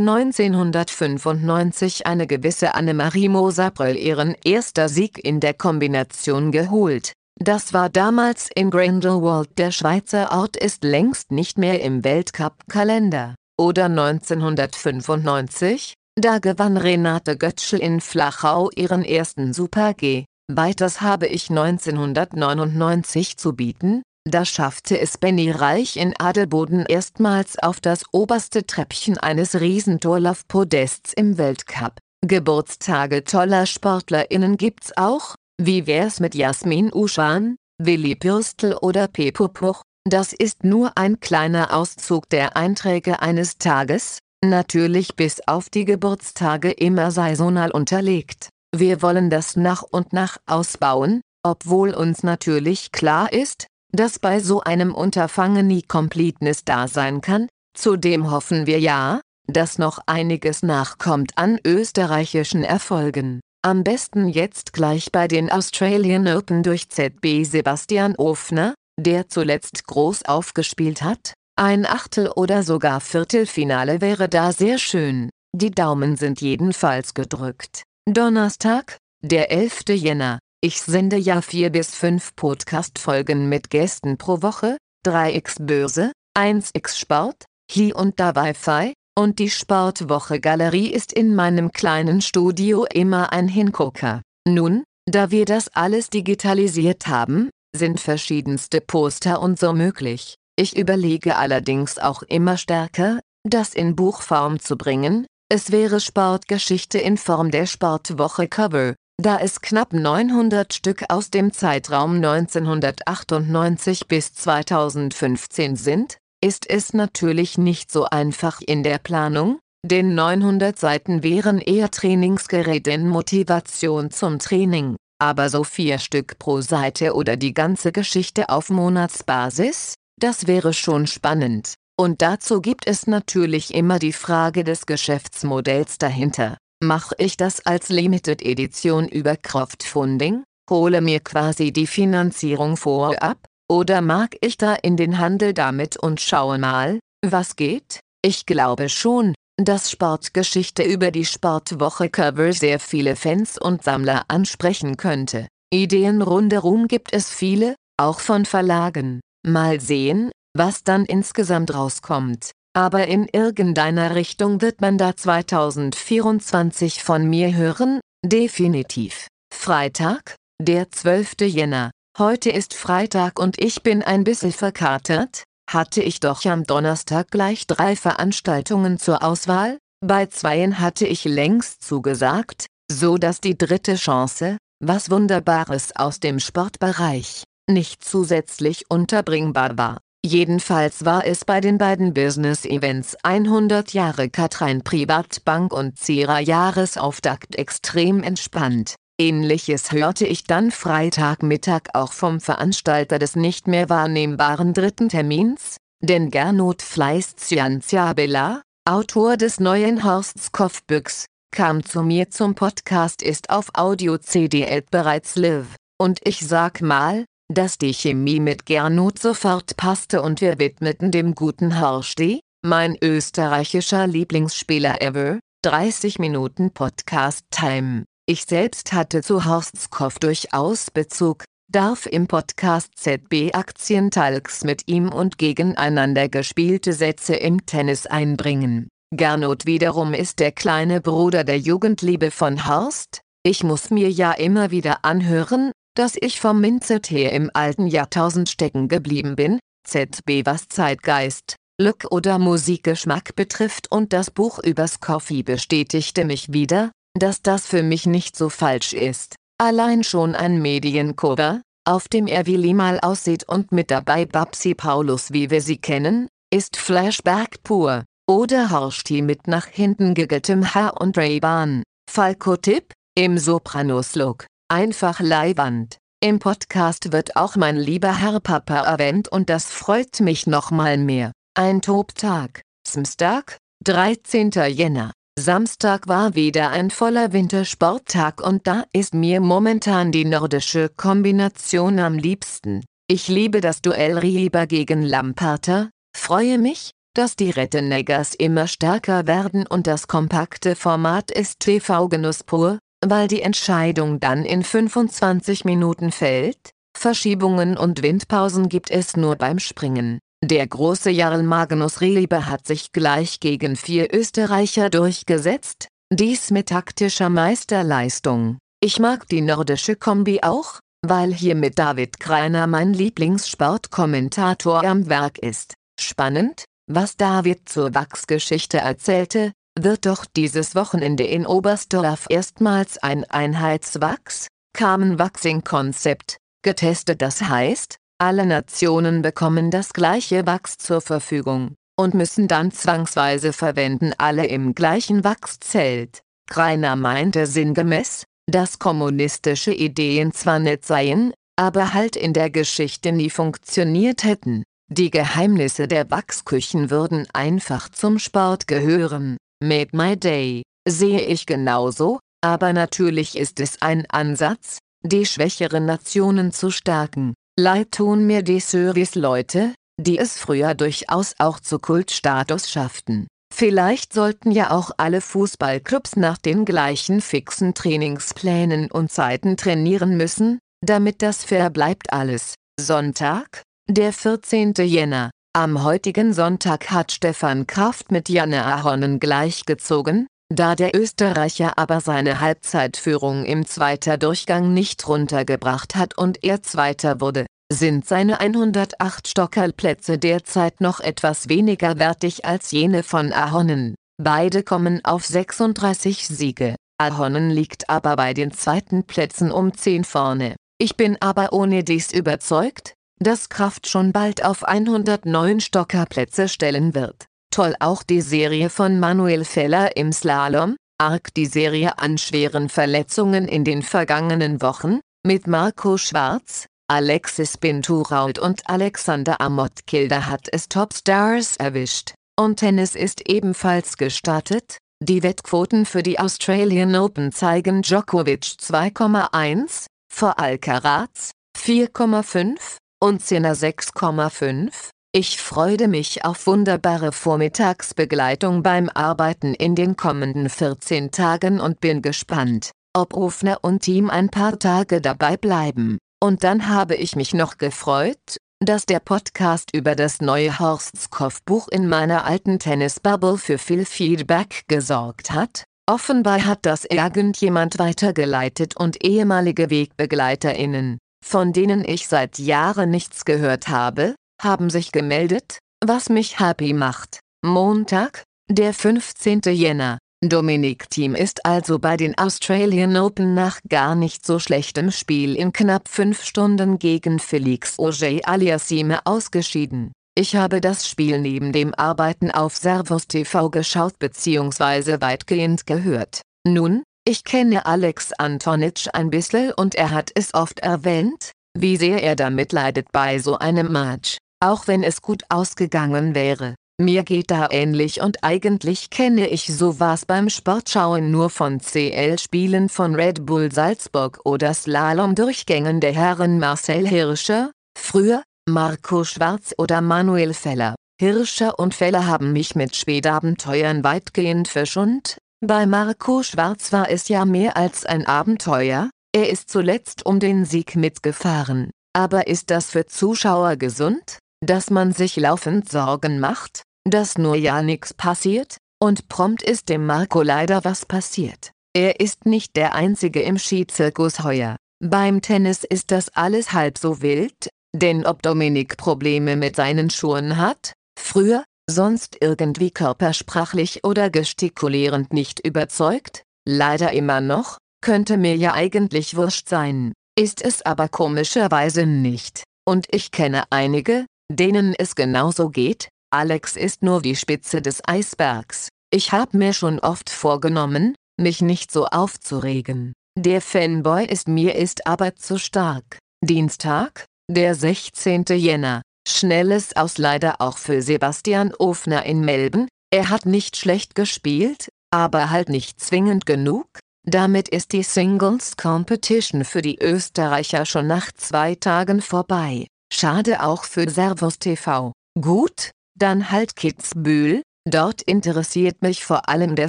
1995 eine gewisse Annemarie Moser-Bröll ihren erster Sieg in der Kombination geholt. Das war damals in Grindelwald der Schweizer Ort ist längst nicht mehr im Weltcup-Kalender. Oder 1995, da gewann Renate Götzschel in Flachau ihren ersten Super-G. Weiters habe ich 1999 zu bieten, da schaffte es Benny Reich in Adelboden erstmals auf das oberste Treppchen eines Riesentorlaufpodests im Weltcup. Geburtstage toller SportlerInnen gibt's auch, wie wär's mit Jasmin Uschan, Willi Pürstel oder Pepo Puch, das ist nur ein kleiner Auszug der Einträge eines Tages, natürlich bis auf die Geburtstage immer saisonal unterlegt. Wir wollen das nach und nach ausbauen, obwohl uns natürlich klar ist, dass bei so einem Unterfangen nie Completeness da sein kann, zudem hoffen wir ja, dass noch einiges nachkommt an österreichischen Erfolgen. Am besten jetzt gleich bei den Australian Open durch ZB Sebastian Ofner, der zuletzt groß aufgespielt hat. Ein Achtel- oder sogar Viertelfinale wäre da sehr schön. Die Daumen sind jedenfalls gedrückt. Donnerstag, der 11. Jänner, ich sende ja 4 bis 5 Podcast-Folgen mit Gästen pro Woche, 3x Börse, 1x Sport, hier und da Wi-Fi, und die Sportwoche Galerie ist in meinem kleinen Studio immer ein Hingucker. Nun, da wir das alles digitalisiert haben, sind verschiedenste Poster und so möglich. Ich überlege allerdings auch immer stärker, das in Buchform zu bringen, es wäre Sportgeschichte in Form der Sportwoche Cover, da es knapp 900 Stück aus dem Zeitraum 1998 bis 2015 sind, ist es natürlich nicht so einfach in der Planung, denn 900 Seiten wären eher Trainingsgerät in Motivation zum Training, aber so vier Stück pro Seite oder die ganze Geschichte auf Monatsbasis, das wäre schon spannend. Und dazu gibt es natürlich immer die Frage des Geschäftsmodells dahinter. Mache ich das als Limited Edition über Crowdfunding, hole mir quasi die Finanzierung vorab, oder mag ich da in den Handel damit und schaue mal, was geht? Ich glaube schon, dass Sportgeschichte über die Sportwoche Cover sehr viele Fans und Sammler ansprechen könnte. Ideen rundherum gibt es viele, auch von Verlagen. Mal sehen, was dann insgesamt rauskommt aber in irgendeiner Richtung wird man da 2024 von mir hören, definitiv. Freitag, der 12. Jänner. Heute ist Freitag und ich bin ein bisschen verkatert, hatte ich doch am Donnerstag gleich drei Veranstaltungen zur Auswahl, bei zweien hatte ich längst zugesagt, so dass die dritte Chance, was Wunderbares aus dem Sportbereich, nicht zusätzlich unterbringbar war. Jedenfalls war es bei den beiden Business-Events 100 Jahre Katrein Privatbank und Zera Jahresauftakt extrem entspannt. Ähnliches hörte ich dann Freitagmittag auch vom Veranstalter des nicht mehr wahrnehmbaren dritten Termins, denn Gernot Fleiß-Zianziabela, Autor des neuen Horsts Kopfbüchs, kam zu mir zum Podcast ist auf Audio-CD bereits live, und ich sag mal, dass die Chemie mit Gernot sofort passte und wir widmeten dem guten Horsti, mein österreichischer Lieblingsspieler ever, 30 Minuten Podcast-Time. Ich selbst hatte zu Horstskopf durchaus Bezug, darf im Podcast ZB Aktientalks mit ihm und gegeneinander gespielte Sätze im Tennis einbringen. Gernot wiederum ist der kleine Bruder der Jugendliebe von Horst. Ich muss mir ja immer wieder anhören, dass ich vom Minzetee im alten Jahrtausend stecken geblieben bin. ZB was Zeitgeist, Look oder Musikgeschmack betrifft und das Buch übers Coffee bestätigte mich wieder, dass das für mich nicht so falsch ist. Allein schon ein Mediencover, auf dem er wie mal aussieht und mit dabei Babsi Paulus wie wir sie kennen, ist Flashback pur. Oder Horsti mit nach hinten gegeltem Haar und Ray-Ban. Falco-Tipp, im Sopranos-Look. Einfach Leihwand. Im Podcast wird auch mein lieber Herr Papa erwähnt und das freut mich nochmal mehr. Ein Tobtag. Samstag, 13. Jänner. Samstag war wieder ein voller Wintersporttag und da ist mir momentan die nordische Kombination am liebsten. Ich liebe das Duell Rieber gegen Lamparter, freue mich, dass die Retteneggers immer stärker werden und das kompakte Format ist TV-Genuss pur, weil die Entscheidung dann in 25 Minuten fällt, Verschiebungen und Windpausen gibt es nur beim Springen. Der große Jarl Magnus Rieber hat sich gleich gegen vier Österreicher durchgesetzt, dies mit taktischer Meisterleistung. Ich mag die nordische Kombi auch, weil hier mit David Kreiner mein Lieblingssportkommentator am Werk ist. Spannend, was David zur Wachsgeschichte erzählte, wird doch dieses Wochenende in Oberstdorf erstmals ein Einheitswachs, Carmen Waxing Konzept, getestet das heißt, alle Nationen bekommen das gleiche Wachs zur Verfügung und müssen dann zwangsweise verwenden alle im gleichen Wachszelt. Greiner meinte sinngemäß, dass kommunistische Ideen zwar nett seien, aber halt in der Geschichte nie funktioniert hätten. Die Geheimnisse der Wachsküchen würden einfach zum Sport gehören. Made my day, sehe ich genauso, aber natürlich ist es ein Ansatz, die schwächeren Nationen zu stärken. Leid tun mir die Service-Leute, die es früher durchaus auch zu Kultstatus schafften. Vielleicht sollten ja auch alle Fußballclubs nach den gleichen fixen Trainingsplänen und Zeiten trainieren müssen, damit das fair bleibt alles. Sonntag, der 14. Jänner. Am heutigen Sonntag hat Stefan Kraft mit Janne Ahonen gleichgezogen, da der Österreicher aber seine Halbzeitführung im zweiter Durchgang nicht runtergebracht hat und er Zweiter wurde, sind seine 108 Stockerlplätze derzeit noch etwas weniger wertig als jene von Ahonen. Beide kommen auf 36 Siege. Ahonen liegt aber bei den zweiten Plätzen um 10 vorne. Ich bin aber ohne dies überzeugt, dass Kraft schon bald auf 109 Stockerplätze stellen wird. Toll auch die Serie von Manuel Feller im Slalom, arg die Serie an schweren Verletzungen in den vergangenen Wochen, mit Marco Schwarz, Alexis Binturault und Alexander Amott-Kilder hat es Topstars erwischt, und Tennis ist ebenfalls gestartet, die Wettquoten für die Australian Open zeigen Djokovic 2,1, vor Alcaraz 4,5 und Sinner 6,5, ich freue mich auf wunderbare Vormittagsbegleitung beim Arbeiten in den kommenden 14 Tagen und bin gespannt, ob Rufner und Team ein paar Tage dabei bleiben. Und dann habe ich mich noch gefreut, dass der Podcast über das neue Horstskopf-Buch in meiner alten Tennisbubble für viel Feedback gesorgt hat. Offenbar hat das irgendjemand weitergeleitet und ehemalige WegbegleiterInnen, von denen ich seit Jahren nichts gehört habe, haben sich gemeldet, was mich happy macht. Montag, der 15. Jänner. Dominik Thiem ist also bei den Australian Open nach gar nicht so schlechtem Spiel in knapp 5 Stunden gegen Felix Auger Aliassime ausgeschieden. Ich habe das Spiel neben dem Arbeiten auf Servus TV geschaut bzw. weitgehend gehört. Nun, ich kenne Alex Antonitsch ein bisschen und er hat es oft erwähnt, wie sehr er damit leidet bei so einem Match auch wenn es gut ausgegangen wäre. Mir geht da ähnlich und eigentlich kenne ich sowas beim Sportschauen nur von CL-Spielen von Red Bull Salzburg oder Slalom-Durchgängen der Herren Marcel Hirscher, früher, Marco Schwarz oder Manuel Feller. Hirscher und Feller haben mich mit Spätabenteuern weitgehend verschont, bei Marco Schwarz war es ja mehr als ein Abenteuer, er ist zuletzt um den Sieg mitgefahren. Aber ist das für Zuschauer gesund? Dass man sich laufend Sorgen macht, dass nur ja nichts passiert, Und prompt ist dem Marco leider was passiert. Er ist nicht der Einzige im Skizirkus heuer. Beim Tennis ist das alles halb so wild, denn ob Dominik Probleme mit seinen Schuhen hat, früher, sonst irgendwie körpersprachlich oder gestikulierend nicht überzeugt, leider immer noch, könnte mir ja eigentlich wurscht sein, ist es aber komischerweise nicht. Und ich kenne einige, denen es genauso geht, Alex ist nur die Spitze des Eisbergs. Ich hab mir schon oft vorgenommen, mich nicht so aufzuregen. Der Fanboy ist mir ist aber zu stark. Dienstag, der 16. Jänner. Schnelles Aus leider auch für Sebastian Ofner in Melbourne. Er hat nicht schlecht gespielt, aber halt nicht zwingend genug. Damit ist die Singles Competition für die Österreicher schon nach zwei Tagen vorbei. Schade auch für Servus TV. Gut, dann halt Kitzbühel, dort interessiert mich vor allem der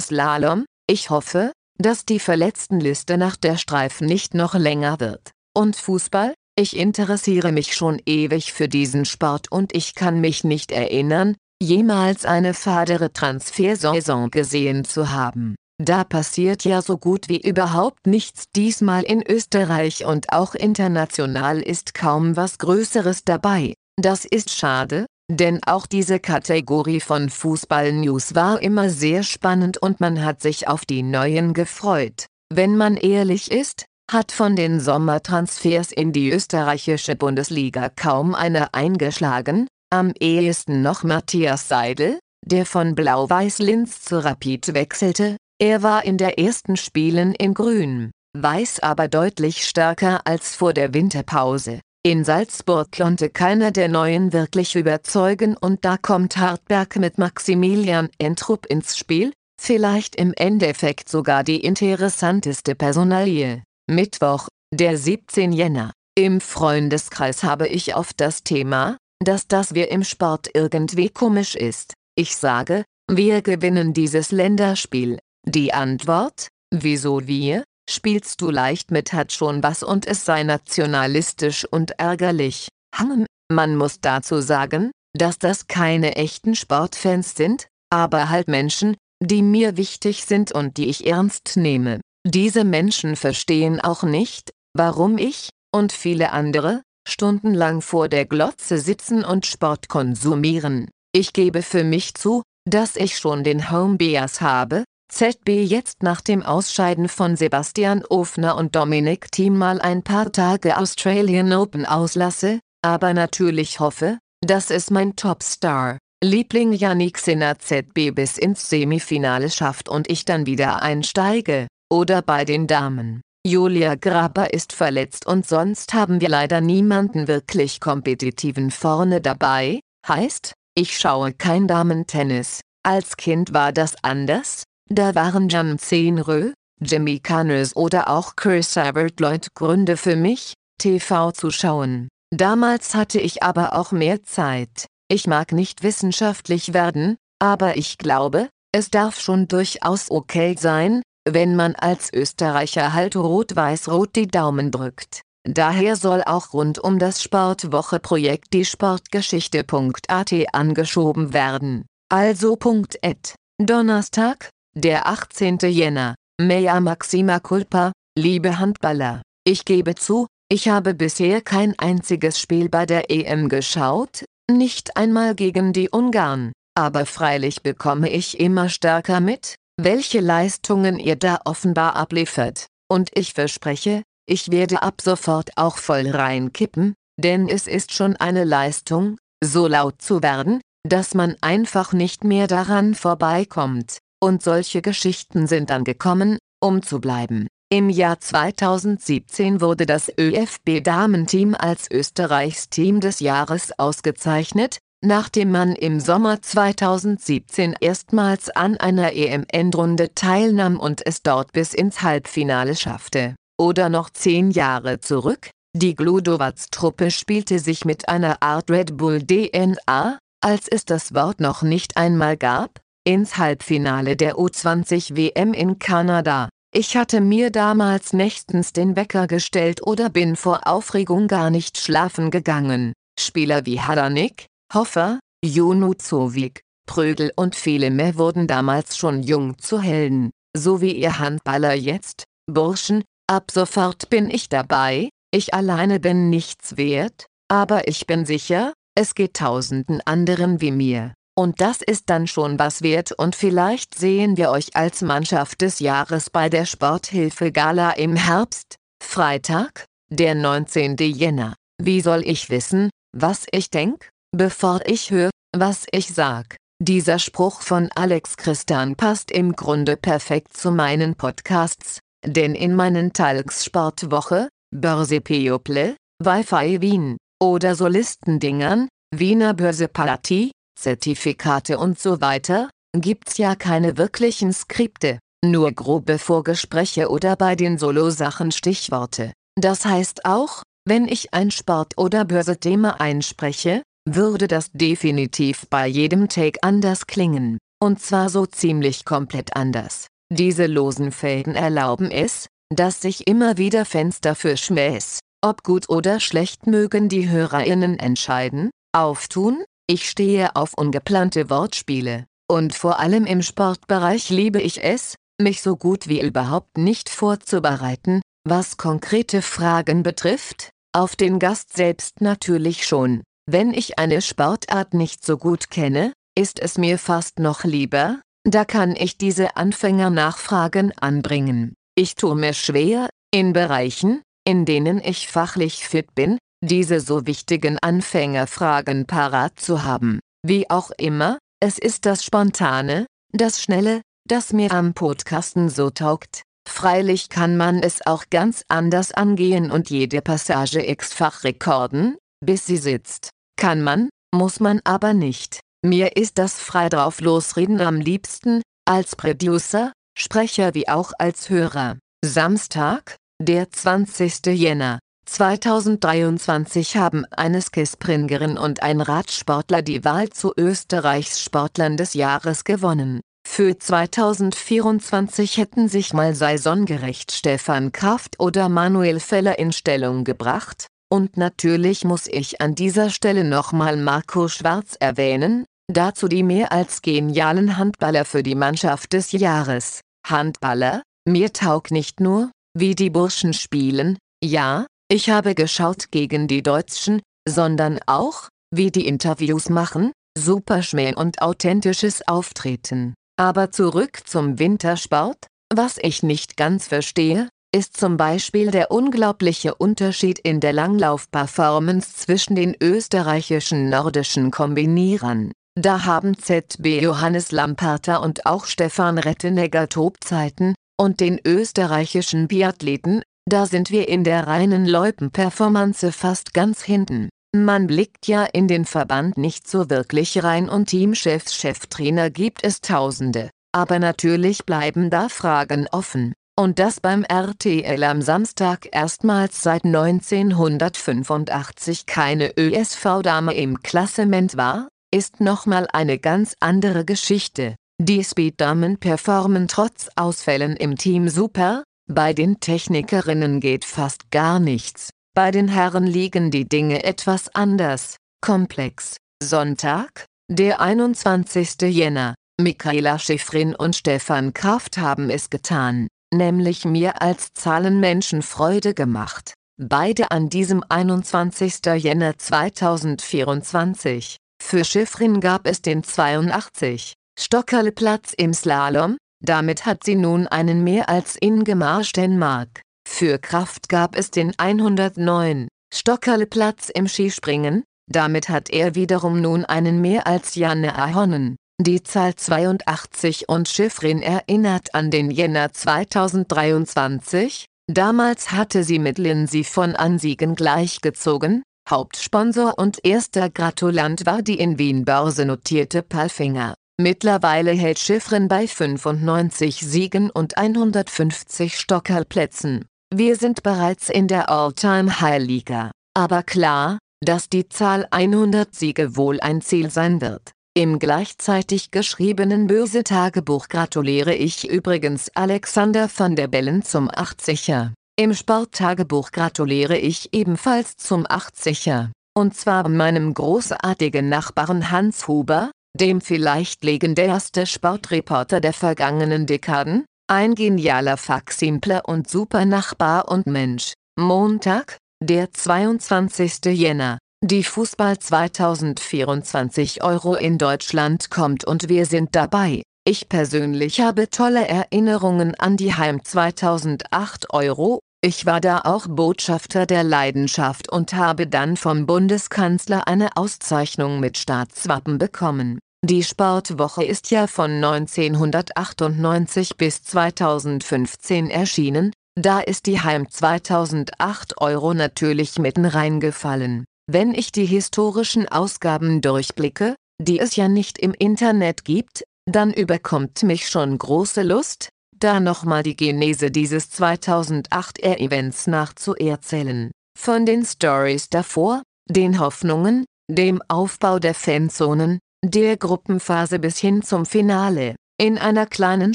Slalom. Ich hoffe, dass die Verletztenliste nach der Streifen nicht noch länger wird. Und Fußball? Ich interessiere mich schon ewig für diesen Sport und ich kann mich nicht erinnern, jemals eine fadere Transfersaison gesehen zu haben. Da passiert ja so gut wie überhaupt nichts diesmal in Österreich und auch international ist kaum was Größeres dabei. Das ist schade, denn auch diese Kategorie von Fußball-News war immer sehr spannend und man hat sich auf die neuen gefreut. Wenn man ehrlich ist, hat von den Sommertransfers in die österreichische Bundesliga kaum einer eingeschlagen, am ehesten noch Matthias Seidel, der von Blau-Weiß-Linz zu Rapid wechselte, er war in der ersten Spielen in Grün, Weiß aber deutlich stärker als vor der Winterpause. In Salzburg konnte keiner der Neuen wirklich überzeugen und da kommt Hartberg mit Maximilian Entrup ins Spiel, vielleicht im Endeffekt sogar die interessanteste Personalie. Mittwoch, der 17 Jänner. Im Freundeskreis habe ich oft das Thema, dass das wir im Sport irgendwie komisch ist. Ich sage, wir gewinnen dieses Länderspiel. Die Antwort, wieso wir? Spielst du leicht mit hat schon was und es sei nationalistisch und ärgerlich. Hm, man muss dazu sagen, dass das keine echten Sportfans sind, aber halt Menschen, die mir wichtig sind und die ich ernst nehme. Diese Menschen verstehen auch nicht, warum ich, und viele andere, stundenlang vor der Glotze sitzen und Sport konsumieren. Ich gebe für mich zu, dass ich schon den Homebias habe, ZB jetzt nach dem Ausscheiden von Sebastian Ofner und Dominic Thiem mal ein paar Tage Australian Open auslasse, aber natürlich hoffe, dass es mein Topstar, Liebling Yannick Sinner ZB bis ins Semifinale schafft und ich dann wieder einsteige. Oder bei den Damen. Julia Graber ist verletzt und sonst haben wir leider niemanden wirklich kompetitiven vorne dabei, heißt, ich schaue kein Damentennis. Als Kind war das anders, da waren Jan Zenrö, Jimmy Connors oder auch Chris Everett Lloyd Gründe für mich, TV zu schauen. Damals hatte ich aber auch mehr Zeit. Ich mag nicht wissenschaftlich werden, aber ich glaube, es darf schon durchaus okay sein, wenn man als Österreicher halt rot-weiß-rot die Daumen drückt. Daher soll auch rund um das Sportwoche-Projekt die Sportgeschichte.at angeschoben werden. Also. Ed. Donnerstag, der 18. Jänner. Mea Maxima Culpa, liebe Handballer. Ich gebe zu, ich habe bisher kein einziges Spiel bei der EM geschaut, nicht einmal gegen die Ungarn, aber freilich bekomme ich immer stärker mit, welche Leistungen ihr da offenbar abliefert, und ich verspreche, ich werde ab sofort auch voll reinkippen, denn es ist schon eine Leistung, so laut zu werden, dass man einfach nicht mehr daran vorbeikommt, und solche Geschichten sind dann gekommen, um zu bleiben. Im Jahr 2017 wurde das ÖFB-Damenteam als Österreichs Team des Jahres ausgezeichnet, Nachdem man im Sommer 2017 erstmals an einer EM-Endrunde teilnahm und es dort bis ins Halbfinale schaffte. Oder noch zehn Jahre zurück, die Gludowatz-Truppe spielte sich mit einer Art Red Bull DNA, als es das Wort noch nicht einmal gab, ins Halbfinale der U20 WM in Kanada. Ich hatte mir damals nächstens den Wecker gestellt oder bin vor Aufregung gar nicht schlafen gegangen. Spieler wie Hadanik, Hoffer, Junuzovic, Prügel und viele mehr wurden damals schon jung zu Helden, so wie ihr Handballer jetzt, Burschen, ab sofort bin ich dabei, ich alleine bin nichts wert, aber ich bin sicher, es geht tausenden anderen wie mir. Und das ist dann schon was wert und vielleicht sehen wir euch als Mannschaft des Jahres bei der Sporthilfe Gala im Herbst, Freitag, der 19. Jänner. Wie soll ich wissen, was ich denk, bevor ich höre, was ich sag? Dieser Spruch von Alex Christian passt im Grunde perfekt zu meinen Podcasts, denn in meinen Talks Sportwoche, Börse People, Wi-Fi Wien, oder Solistendingern, Wiener Börse Party, Zertifikate und so weiter, gibt's ja keine wirklichen Skripte, nur grobe Vorgespräche oder bei den Solo-Sachen Stichworte. Das heißt auch, wenn ich ein Sport- oder Börse-Thema einspreche, würde das definitiv bei jedem Take anders klingen, und zwar so ziemlich komplett anders. Diese losen Fäden erlauben es, dass sich immer wieder Fenster für Schmähs, ob gut oder schlecht mögen die HörerInnen entscheiden, auftun, ich stehe auf ungeplante Wortspiele, und vor allem im Sportbereich liebe ich es, mich so gut wie überhaupt nicht vorzubereiten, was konkrete Fragen betrifft, auf den Gast selbst natürlich schon. Wenn ich eine Sportart nicht so gut kenne, ist es mir fast noch lieber, da kann ich diese Anfänger-Nachfragen anbringen. Ich tue mir schwer, in Bereichen, in denen ich fachlich fit bin, diese so wichtigen Anfängerfragen parat zu haben. Wie auch immer, es ist das Spontane, das Schnelle, das mir am Podcasten so taugt. Freilich kann man es auch ganz anders angehen und jede Passage x-fach rekorden, bis sie sitzt. Kann man, muss man aber nicht. Mir ist das frei drauf losreden am liebsten, als Producer, Sprecher wie auch als Hörer. Samstag, der 20. Jänner 2023 haben eine Skispringerin und ein Radsportler die Wahl zu Österreichs Sportlern des Jahres gewonnen. Für 2024 hätten sich mal saisongerecht Stefan Kraft oder Manuel Feller in Stellung gebracht, und natürlich muss ich an dieser Stelle nochmal Marco Schwarz erwähnen, dazu die mehr als genialen Handballer für die Mannschaft des Jahres. Handballer, mir taugt nicht nur, wie die Burschen spielen, ja, ich habe geschaut gegen die Deutschen, sondern auch, wie die Interviews machen, super Schmäh und authentisches Auftreten. Aber zurück zum Wintersport, was ich nicht ganz verstehe, ist zum Beispiel der unglaubliche Unterschied in der Langlauf-Performance zwischen den österreichischen nordischen Kombinierern. Da haben ZB Johannes Lamperter und auch Stefan Rettenegger Topzeiten, und den österreichischen Biathleten, da sind wir in der reinen Loipen-Performance fast ganz hinten. Man blickt ja in den Verband nicht so wirklich rein und Teamchefs Cheftrainer gibt es tausende, aber natürlich bleiben da Fragen offen. Und das beim RTL am Samstag erstmals seit 1985 keine ÖSV-Dame im Klassement war, ist nochmal eine ganz andere Geschichte. Die Speeddamen performen trotz Ausfällen im Team super, bei den Technikerinnen geht fast gar nichts, bei den Herren liegen die Dinge etwas anders, komplex. Sonntag, der 21. Jänner, Michaela Schifrin und Stefan Kraft haben es getan, nämlich mir als Zahlenmenschen Freude gemacht. Beide an diesem 21. Jänner 2024. Für Schifrin gab es den 82. Stockerleplatz im Slalom, damit hat sie nun einen mehr als ingemarschen Mark. Für Kraft gab es den 109. Stockerleplatz im Skispringen, damit hat er wiederum nun einen mehr als Janne Ahonen. Die Zahl 82 und Schiffrin erinnert an den Jänner 2023, damals hatte sie mit Lindsay von Ansiegen gleichgezogen, Hauptsponsor und erster Gratulant war die in Wien börsennotierte Palfinger. Mittlerweile hält Schiffrin bei 95 Siegen und 150 Stockerplätzen. Wir sind bereits in der All-Time-High-Liga. Aber klar, dass die Zahl 100 Siege wohl ein Ziel sein wird. Im gleichzeitig geschriebenen Börse-Tagebuch gratuliere ich übrigens Alexander van der Bellen zum 80er. Im Sporttagebuch gratuliere ich ebenfalls zum 80er. Und zwar meinem großartigen Nachbarn Hans Huber, dem vielleicht legendärste Sportreporter der vergangenen Dekaden, ein genialer Faximple und super Nachbar und Mensch. Montag, der 22. Jänner. Die Fußball 2024 Euro in Deutschland kommt und wir sind dabei. Ich persönlich habe tolle Erinnerungen an die Heim 2008 Euro, ich war da auch Botschafter der Leidenschaft und habe dann vom Bundeskanzler eine Auszeichnung mit Staatswappen bekommen. Die Sportwoche ist ja von 1998 bis 2015 erschienen, da ist die Heim 2008 Euro natürlich mitten reingefallen. Wenn ich die historischen Ausgaben durchblicke, die es ja nicht im Internet gibt, dann überkommt mich schon große Lust, da nochmal die Genese dieses 2008er-Events nachzuerzählen. Von den Stories davor, den Hoffnungen, dem Aufbau der Fanzonen, der Gruppenphase bis hin zum Finale. In einer kleinen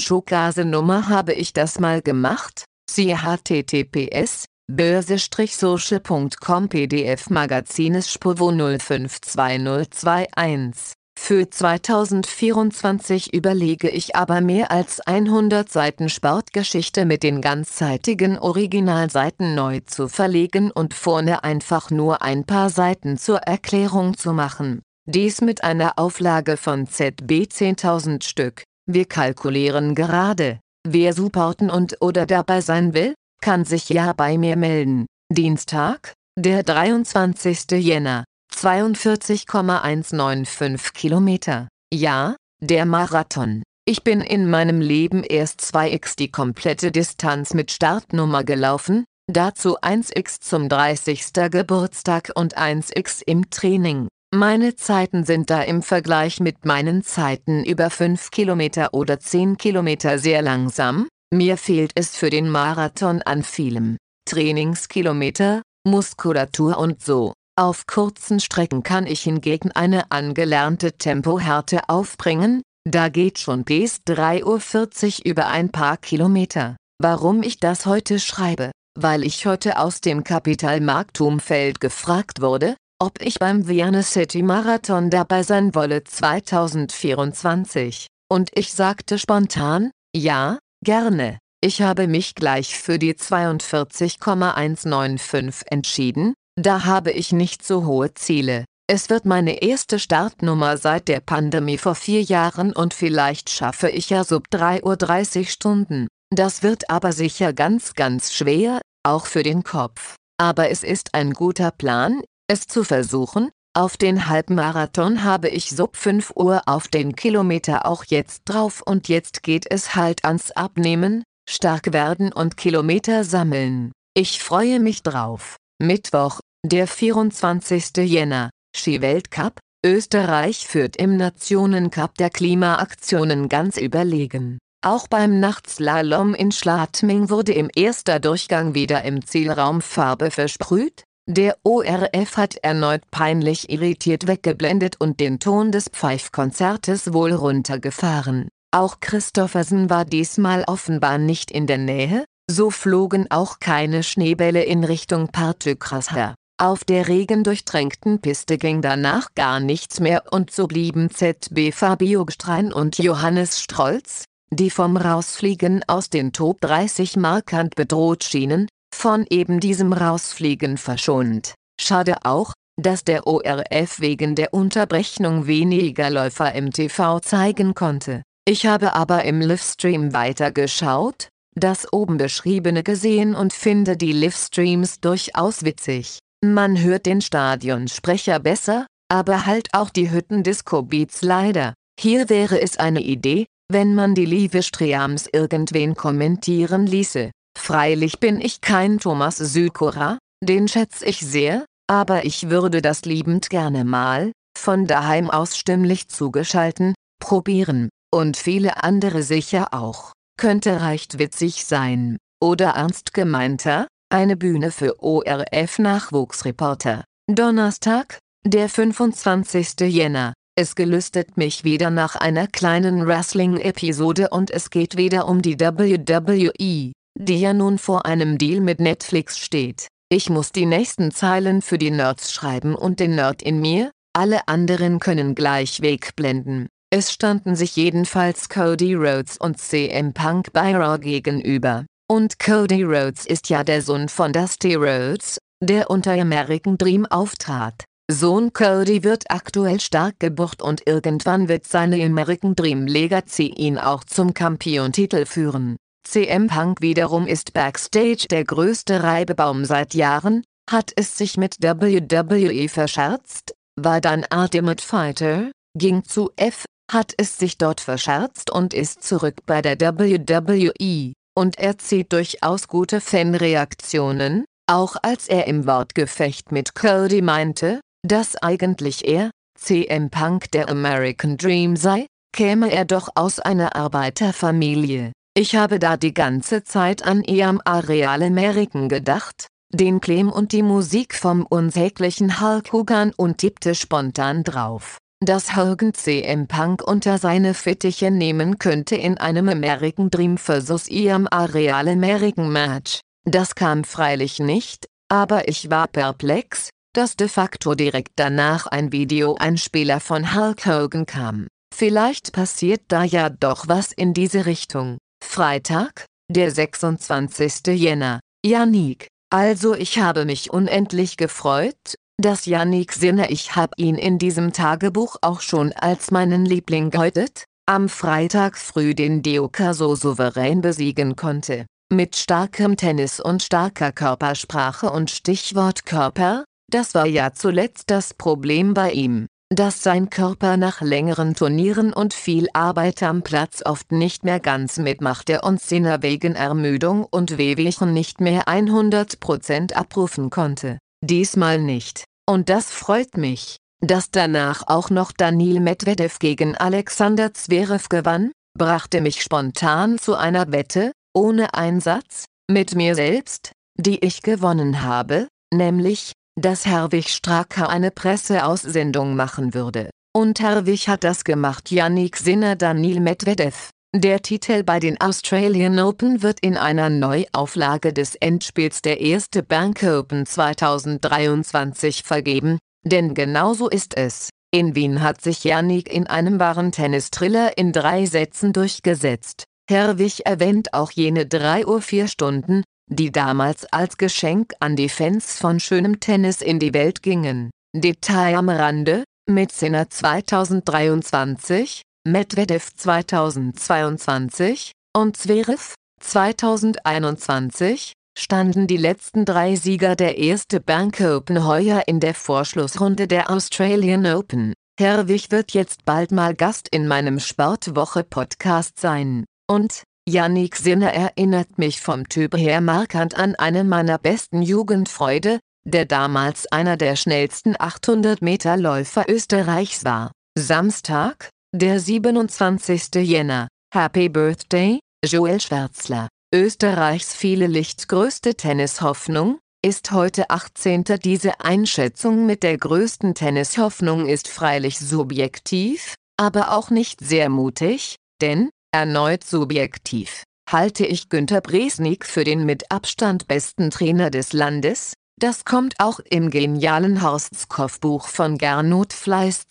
Schokase-Nummer habe ich das mal gemacht, siehe https börse-social.com PDF Magazines Spovo 052021 für 2024 überlege ich aber mehr als 100 Seiten Sportgeschichte mit den ganzzeitigen Originalseiten neu zu verlegen und vorne einfach nur ein paar Seiten zur Erklärung zu machen. Dies mit einer Auflage von ZB 10.000 Stück. Wir kalkulieren gerade. Wer supporten und oder dabei sein will, kann sich ja bei mir melden. Dienstag, der 23. Jänner 42,195 Kilometer. Ja, der Marathon. Ich bin in meinem Leben erst 2x die komplette Distanz mit Startnummer gelaufen, dazu 1x zum 30. Geburtstag und 1x im Training. Meine Zeiten sind da im Vergleich mit meinen Zeiten über 5 Kilometer oder 10 Kilometer sehr langsam, mir fehlt es für den Marathon an vielem. Trainingskilometer, Muskulatur und so. Auf kurzen Strecken kann ich hingegen eine angelernte Tempohärte aufbringen, da geht schon bis 3.40 Uhr über ein paar Kilometer. Warum ich das heute schreibe? Weil ich heute aus dem Kapitalmarktumfeld gefragt wurde, ob ich beim Vienna City Marathon dabei sein wolle 2024. Und ich sagte spontan, ja, gerne. Ich habe mich gleich für die 42,195 entschieden, da habe ich nicht so hohe Ziele. Es wird meine erste Startnummer seit der Pandemie vor vier Jahren und vielleicht schaffe ich ja sub 3.30 Uhr Stunden. Das wird aber sicher ganz ganz schwer, auch für den Kopf. Aber es ist ein guter Plan, es zu versuchen. Auf den Halbmarathon habe ich sub 5 Uhr auf den Kilometer auch jetzt drauf und jetzt geht es halt ans Abnehmen, stark werden und Kilometer sammeln. Ich freue mich drauf. Mittwoch, der 24. Jänner, Skiweltcup, Österreich führt im Nationencup der Klimaaktionen ganz überlegen. Auch beim Nachtslalom in Schladming wurde im erster Durchgang wieder im Zielraum Farbe versprüht, der ORF hat erneut peinlich irritiert weggeblendet und den Ton des Pfeifkonzertes wohl runtergefahren. Auch Christoffersen war diesmal offenbar nicht in der Nähe, so flogen auch keine Schneebälle in Richtung Partükrasher. Auf der regendurchtränkten Piste ging danach gar nichts mehr und so blieben ZB Fabio Gstrein und Johannes Strolz, die vom Rausfliegen aus den Top 30 markant bedroht schienen, von eben diesem Rausfliegen verschont. Schade auch, dass der ORF wegen der Unterbrechung weniger Läufer im TV zeigen konnte. Ich habe aber im Livestream weitergeschaut, das oben beschriebene gesehen und finde die Livestreams durchaus witzig. Man hört den Stadionsprecher besser, aber halt auch die Hütten-Disco-Beats leider. Hier wäre es eine Idee, wenn man die Live-Streams irgendwen kommentieren ließe. Freilich bin ich kein Thomas Sykora, den schätze ich sehr, aber ich würde das liebend gerne mal, von daheim aus stimmlich zugeschalten, probieren, und viele andere sicher auch. Könnte recht witzig sein. Oder ernst gemeinter, eine Bühne für ORF-Nachwuchsreporter. Donnerstag, der 25. Jänner. Es gelüstet mich wieder nach einer kleinen Wrestling-Episode und es geht wieder um die WWE, die ja nun vor einem Deal mit Netflix steht. Ich muss die nächsten Zeilen für die Nerds schreiben und den Nerd in mir, alle anderen können gleich wegblenden. Es standen sich jedenfalls Cody Rhodes und CM Punk bei Raw gegenüber. Und Cody Rhodes ist ja der Sohn von Dusty Rhodes, der unter American Dream auftrat. Sohn Cody wird aktuell stark gebucht und irgendwann wird seine American Dream Legacy ihn auch zum Kampiontitel führen. CM Punk wiederum ist backstage der größte Reibebaum seit Jahren, hat es sich mit WWE verscherzt, war dann Ultimate Fighter, ging zu F, hat es sich dort verscherzt und ist zurück bei der WWE, und er zieht durchaus gute Fanreaktionen, auch als er im Wortgefecht mit Cody meinte, dass eigentlich er, CM Punk der American Dream sei, käme er doch aus einer Arbeiterfamilie. Ich habe da die ganze Zeit an EM Areal American gedacht, den Claim und die Musik vom unsäglichen Hulk Hogan und tippte spontan drauf, dass Hogan CM Punk unter seine Fittiche nehmen könnte in einem American Dream vs. EM Areal American Match. Das kam freilich nicht, aber ich war perplex, dass de facto direkt danach ein Videoeinspieler von Hulk Hogan kam. Vielleicht passiert da ja doch was in diese Richtung. Freitag, der 26. Jänner. Yannick. Also ich habe mich unendlich gefreut, dass Yannick Sinne ich hab ihn in diesem Tagebuch auch schon als meinen Liebling gehäutet, am Freitag früh den Deoka so souverän besiegen konnte. Mit starkem Tennis und starker Körpersprache und Stichwort Körper, das war ja zuletzt das Problem bei ihm, dass sein Körper nach längeren Turnieren und viel Arbeit am Platz oft nicht mehr ganz mitmachte und Sinner wegen Ermüdung und Wehwehchen nicht mehr 100% abrufen konnte. Diesmal nicht. Und das freut mich, dass danach auch noch Daniil Medvedev gegen Alexander Zverev gewann, brachte mich spontan zu einer Wette, ohne Einsatz, mit mir selbst, die ich gewonnen habe, nämlich, dass Herwig Stracker eine Presseaussendung machen würde. Und Herwig hat das gemacht Yannick Sinner Daniil Medvedev. Der Titel bei den Australian Open wird in einer Neuauflage des Endspiels der erste Bank Open 2023 vergeben, denn genauso ist es. In Wien hat sich Yannick in einem wahren Tennistriller in drei Sätzen durchgesetzt. Herwig erwähnt auch jene drei Uhr vier Stunden, die damals als Geschenk an die Fans von schönem Tennis in die Welt gingen. Detail am Rande, Sinner 2023, Medvedev 2022 und Zverev 2021, standen die letzten drei Sieger der erste Bank Open heuer in der Vorschlussrunde der Australian Open. Herwig wird jetzt bald mal Gast in meinem Sportwoche-Podcast sein. Und, Yannick Sinner erinnert mich vom Typ her markant an einen meiner besten Jugendfreude, der damals einer der schnellsten 800 Meter Läufer Österreichs war. Samstag, der 27. Jänner. Happy Birthday, Joel Schwärzler. Österreichs viele Licht größte Tennishoffnung, ist heute 18. Diese Einschätzung mit der größten Tennishoffnung ist freilich subjektiv, aber auch nicht sehr mutig, denn, Erneut subjektiv, halte ich Günter Bresnik für den mit Abstand besten Trainer des Landes, das kommt auch im genialen Horstskoff-Buch von Gernot Fleiß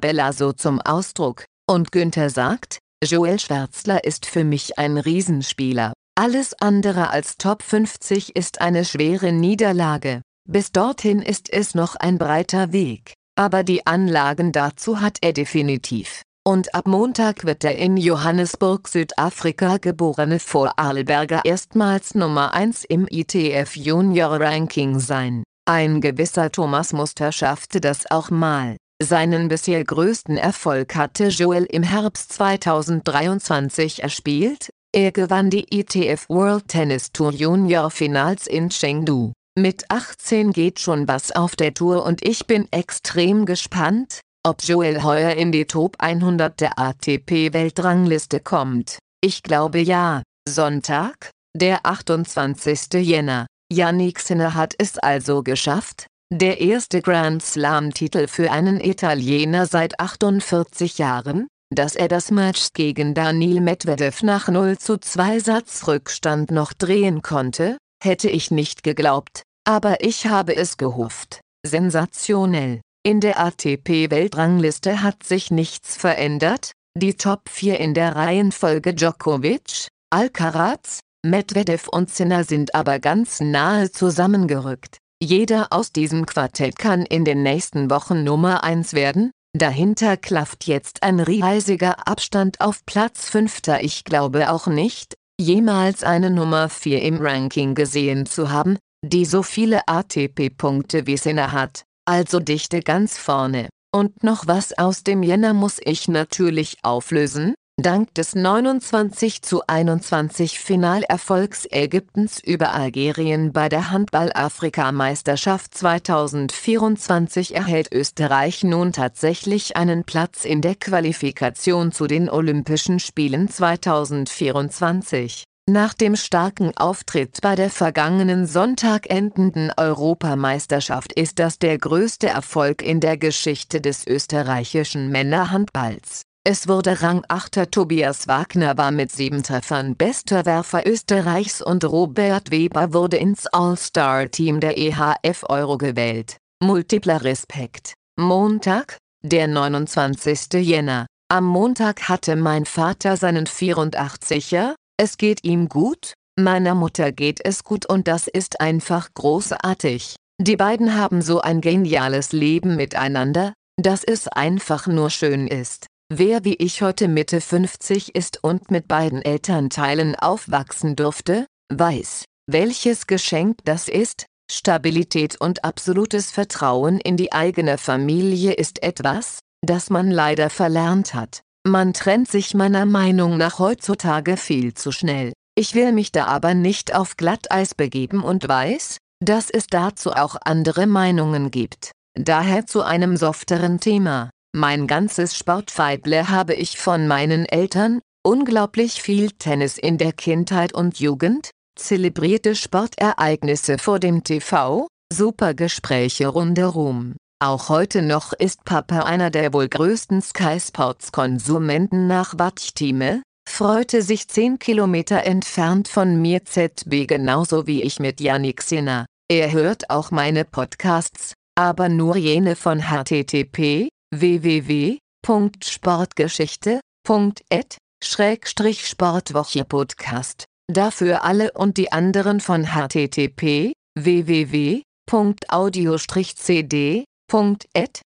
Bella so zum Ausdruck, und Günther sagt, Joel Schwärzler ist für mich ein Riesenspieler, alles andere als Top 50 ist eine schwere Niederlage, bis dorthin ist es noch ein breiter Weg, aber die Anlagen dazu hat er definitiv und ab Montag wird der in Johannesburg Südafrika geborene Vorarlberger erstmals Nummer 1 im ITF Junior Ranking sein. Ein gewisser Thomas Muster schaffte das auch mal. Seinen bisher größten Erfolg hatte Joel im Herbst 2023 erspielt, er gewann die ITF World Tennis Tour Junior Finals in Chengdu. Mit 18 geht schon was auf der Tour und ich bin extrem gespannt, ob Joel heuer in die Top 100 der ATP-Weltrangliste kommt. Ich glaube ja. Sonntag, der 28. Jänner. Yannick Sinner hat es also geschafft, der erste Grand Slam-Titel für einen Italiener seit 48 Jahren, dass er das Match gegen Daniil Medvedev nach 0 zu 2 Satzrückstand noch drehen konnte, hätte ich nicht geglaubt, aber ich habe es gehofft. Sensationell. In der ATP-Weltrangliste hat sich nichts verändert, die Top 4 in der Reihenfolge Djokovic, Alcaraz, Medvedev und Sinner sind aber ganz nahe zusammengerückt. Jeder aus diesem Quartett kann in den nächsten Wochen Nummer 1 werden, dahinter klafft jetzt ein riesiger Abstand auf Platz 5. Ich glaube auch nicht, jemals eine Nummer 4 im Ranking gesehen zu haben, die so viele ATP-Punkte wie Sinner hat, also dichte ganz vorne. Und noch was aus dem Jänner muss ich natürlich auflösen, Dank des 29 zu 21 Finalerfolgs Ägyptens über Algerien bei der Handball-Afrikameisterschaft 2024 erhält Österreich nun tatsächlich einen Platz in der Qualifikation zu den Olympischen Spielen 2024. Nach dem starken Auftritt bei der vergangenen Sonntag endenden Europameisterschaft ist das der größte Erfolg in der Geschichte des österreichischen Männerhandballs. Es wurde Rangachter Tobias Wagner war mit sieben Treffern bester Werfer Österreichs und Robert Weber wurde ins All-Star-Team der EHF Euro gewählt. Multipler Respekt. Montag, der 29. Jänner. Am Montag hatte mein Vater seinen 84er, es geht ihm gut, meiner Mutter geht es gut und das ist einfach großartig. Die beiden haben so ein geniales Leben miteinander, dass es einfach nur schön ist. Wer wie ich heute Mitte 50 ist und mit beiden Elternteilen aufwachsen durfte, weiß, welches Geschenk das ist, Stabilität und absolutes Vertrauen in die eigene Familie ist etwas, das man leider verlernt hat. Man trennt sich meiner Meinung nach heutzutage viel zu schnell. Ich will mich da aber nicht auf Glatteis begeben und weiß, dass es dazu auch andere Meinungen gibt. Daher zu einem softeren Thema. Mein ganzes Sportfeible habe ich von meinen Eltern, unglaublich viel Tennis in der Kindheit und Jugend, zelebrierte Sportereignisse vor dem TV, super Gespräche rundherum. Auch heute noch ist Papa einer der wohl größten Sky Sports Konsumenten nach Wattstime, freute sich 10 Kilometer entfernt von mir ZB genauso wie ich mit Yannick Sinner. Er hört auch meine Podcasts, aber nur jene von http www.sportgeschichte.at-sportwoche-podcast. Dafür alle und die anderen von http www.audio-cd.at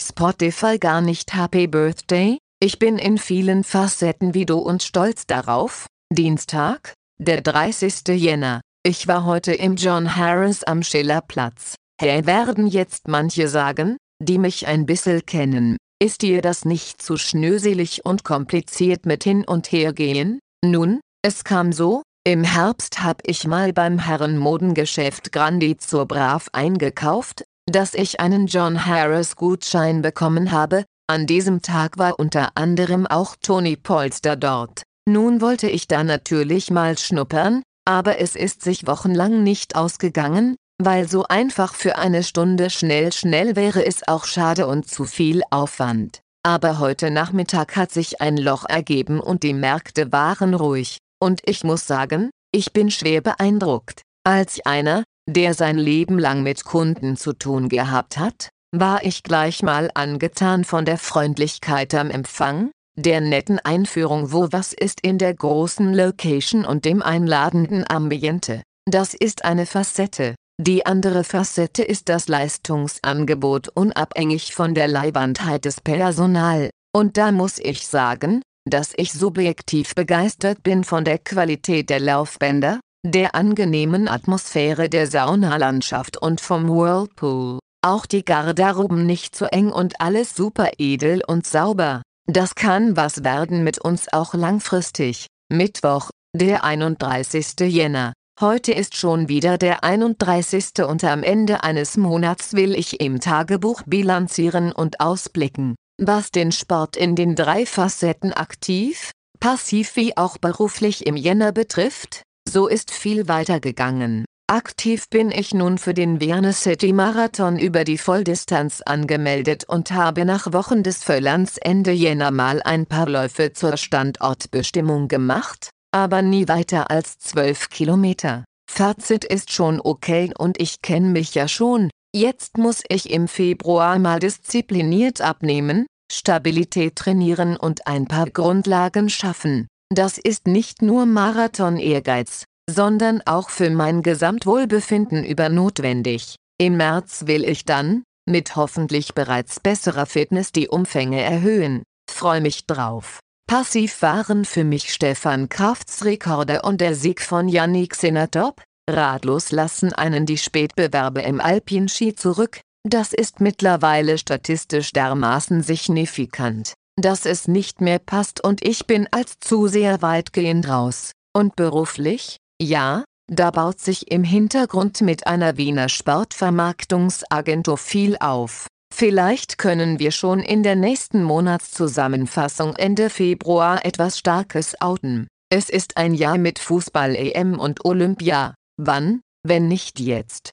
Spotify gar nicht Happy Birthday, ich bin in vielen Facetten wie du und stolz darauf. Dienstag, der 30. Jänner. Ich war heute im John Harris am Schillerplatz. Hey werden jetzt manche sagen, die mich ein bisschen kennen, ist dir das nicht zu schnöselig und kompliziert mit hin und her gehen? Nun, es kam so, im Herbst hab ich mal beim Herrenmodengeschäft Grandi zur Brav eingekauft, dass ich einen John Harris Gutschein bekommen habe, an diesem Tag war unter anderem auch Tony Polster dort. Nun wollte ich da natürlich mal schnuppern, aber es ist sich wochenlang nicht ausgegangen, weil so einfach für eine Stunde schnell schnell wäre es auch schade und zu viel Aufwand. Aber heute Nachmittag hat sich ein Loch ergeben und die Märkte waren ruhig, und ich muss sagen, ich bin schwer beeindruckt. Als einer, der sein Leben lang mit Kunden zu tun gehabt hat, war ich gleich mal angetan von der Freundlichkeit am Empfang, der netten Einführung wo was ist in der großen Location und dem einladenden Ambiente. Das ist eine Facette, die andere Facette ist das Leistungsangebot unabhängig von der Leibandheit des Personal, und da muss ich sagen, dass ich subjektiv begeistert bin von der Qualität der Laufbänder, der angenehmen Atmosphäre der Saunalandschaft und vom Whirlpool. Auch die Garderoben nicht zu eng und alles super edel und sauber. Das kann was werden mit uns auch langfristig. Mittwoch, der 31. Jänner. Heute ist schon wieder der 31. und am Ende eines Monats will ich im Tagebuch bilanzieren und ausblicken, was den Sport in den drei Facetten aktiv, passiv wie auch beruflich im Jänner betrifft, so ist viel weitergegangen. Aktiv bin ich nun für den Vienna City Marathon über die Volldistanz angemeldet und habe nach Wochen des Völlerns Ende Jänner mal ein paar Läufe zur Standortbestimmung gemacht, aber nie weiter als 12 Kilometer. Fazit ist schon okay und ich kenne mich ja schon. Jetzt muss ich im Februar mal diszipliniert abnehmen, Stabilität trainieren und ein paar Grundlagen schaffen. Das ist nicht nur Marathon-Ehrgeiz, sondern auch für mein Gesamtwohlbefinden übernotwendig. Im März will ich dann, mit hoffentlich bereits besserer Fitness die Umfänge erhöhen. Freu mich drauf. Passiv waren für mich Stefan Krafts Rekorde und der Sieg von Yannick Sinatop. Ratlos lassen einen die Spätbewerbe im Alpinski zurück. Das ist mittlerweile statistisch dermaßen signifikant, dass es nicht mehr passt und ich bin als Zuseher weitgehend raus. Und beruflich? Ja, da baut sich im Hintergrund mit einer Wiener Sportvermarktungsagentur viel auf. Vielleicht können wir schon in der nächsten Monatszusammenfassung Ende Februar etwas Starkes outen. Es ist ein Jahr mit Fußball-EM und Olympia. Wann, wenn nicht jetzt?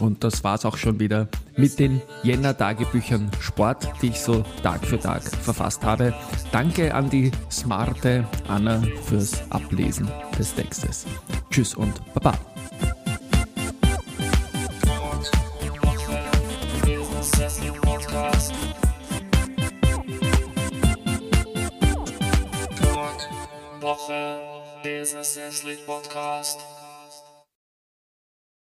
Und das war's auch schon wieder mit den Jänner-Tagebüchern Sport, die ich so Tag für Tag verfasst habe. Danke an die smarte Anna fürs Ablesen des Textes. Tschüss und Baba. Woche, Podcast.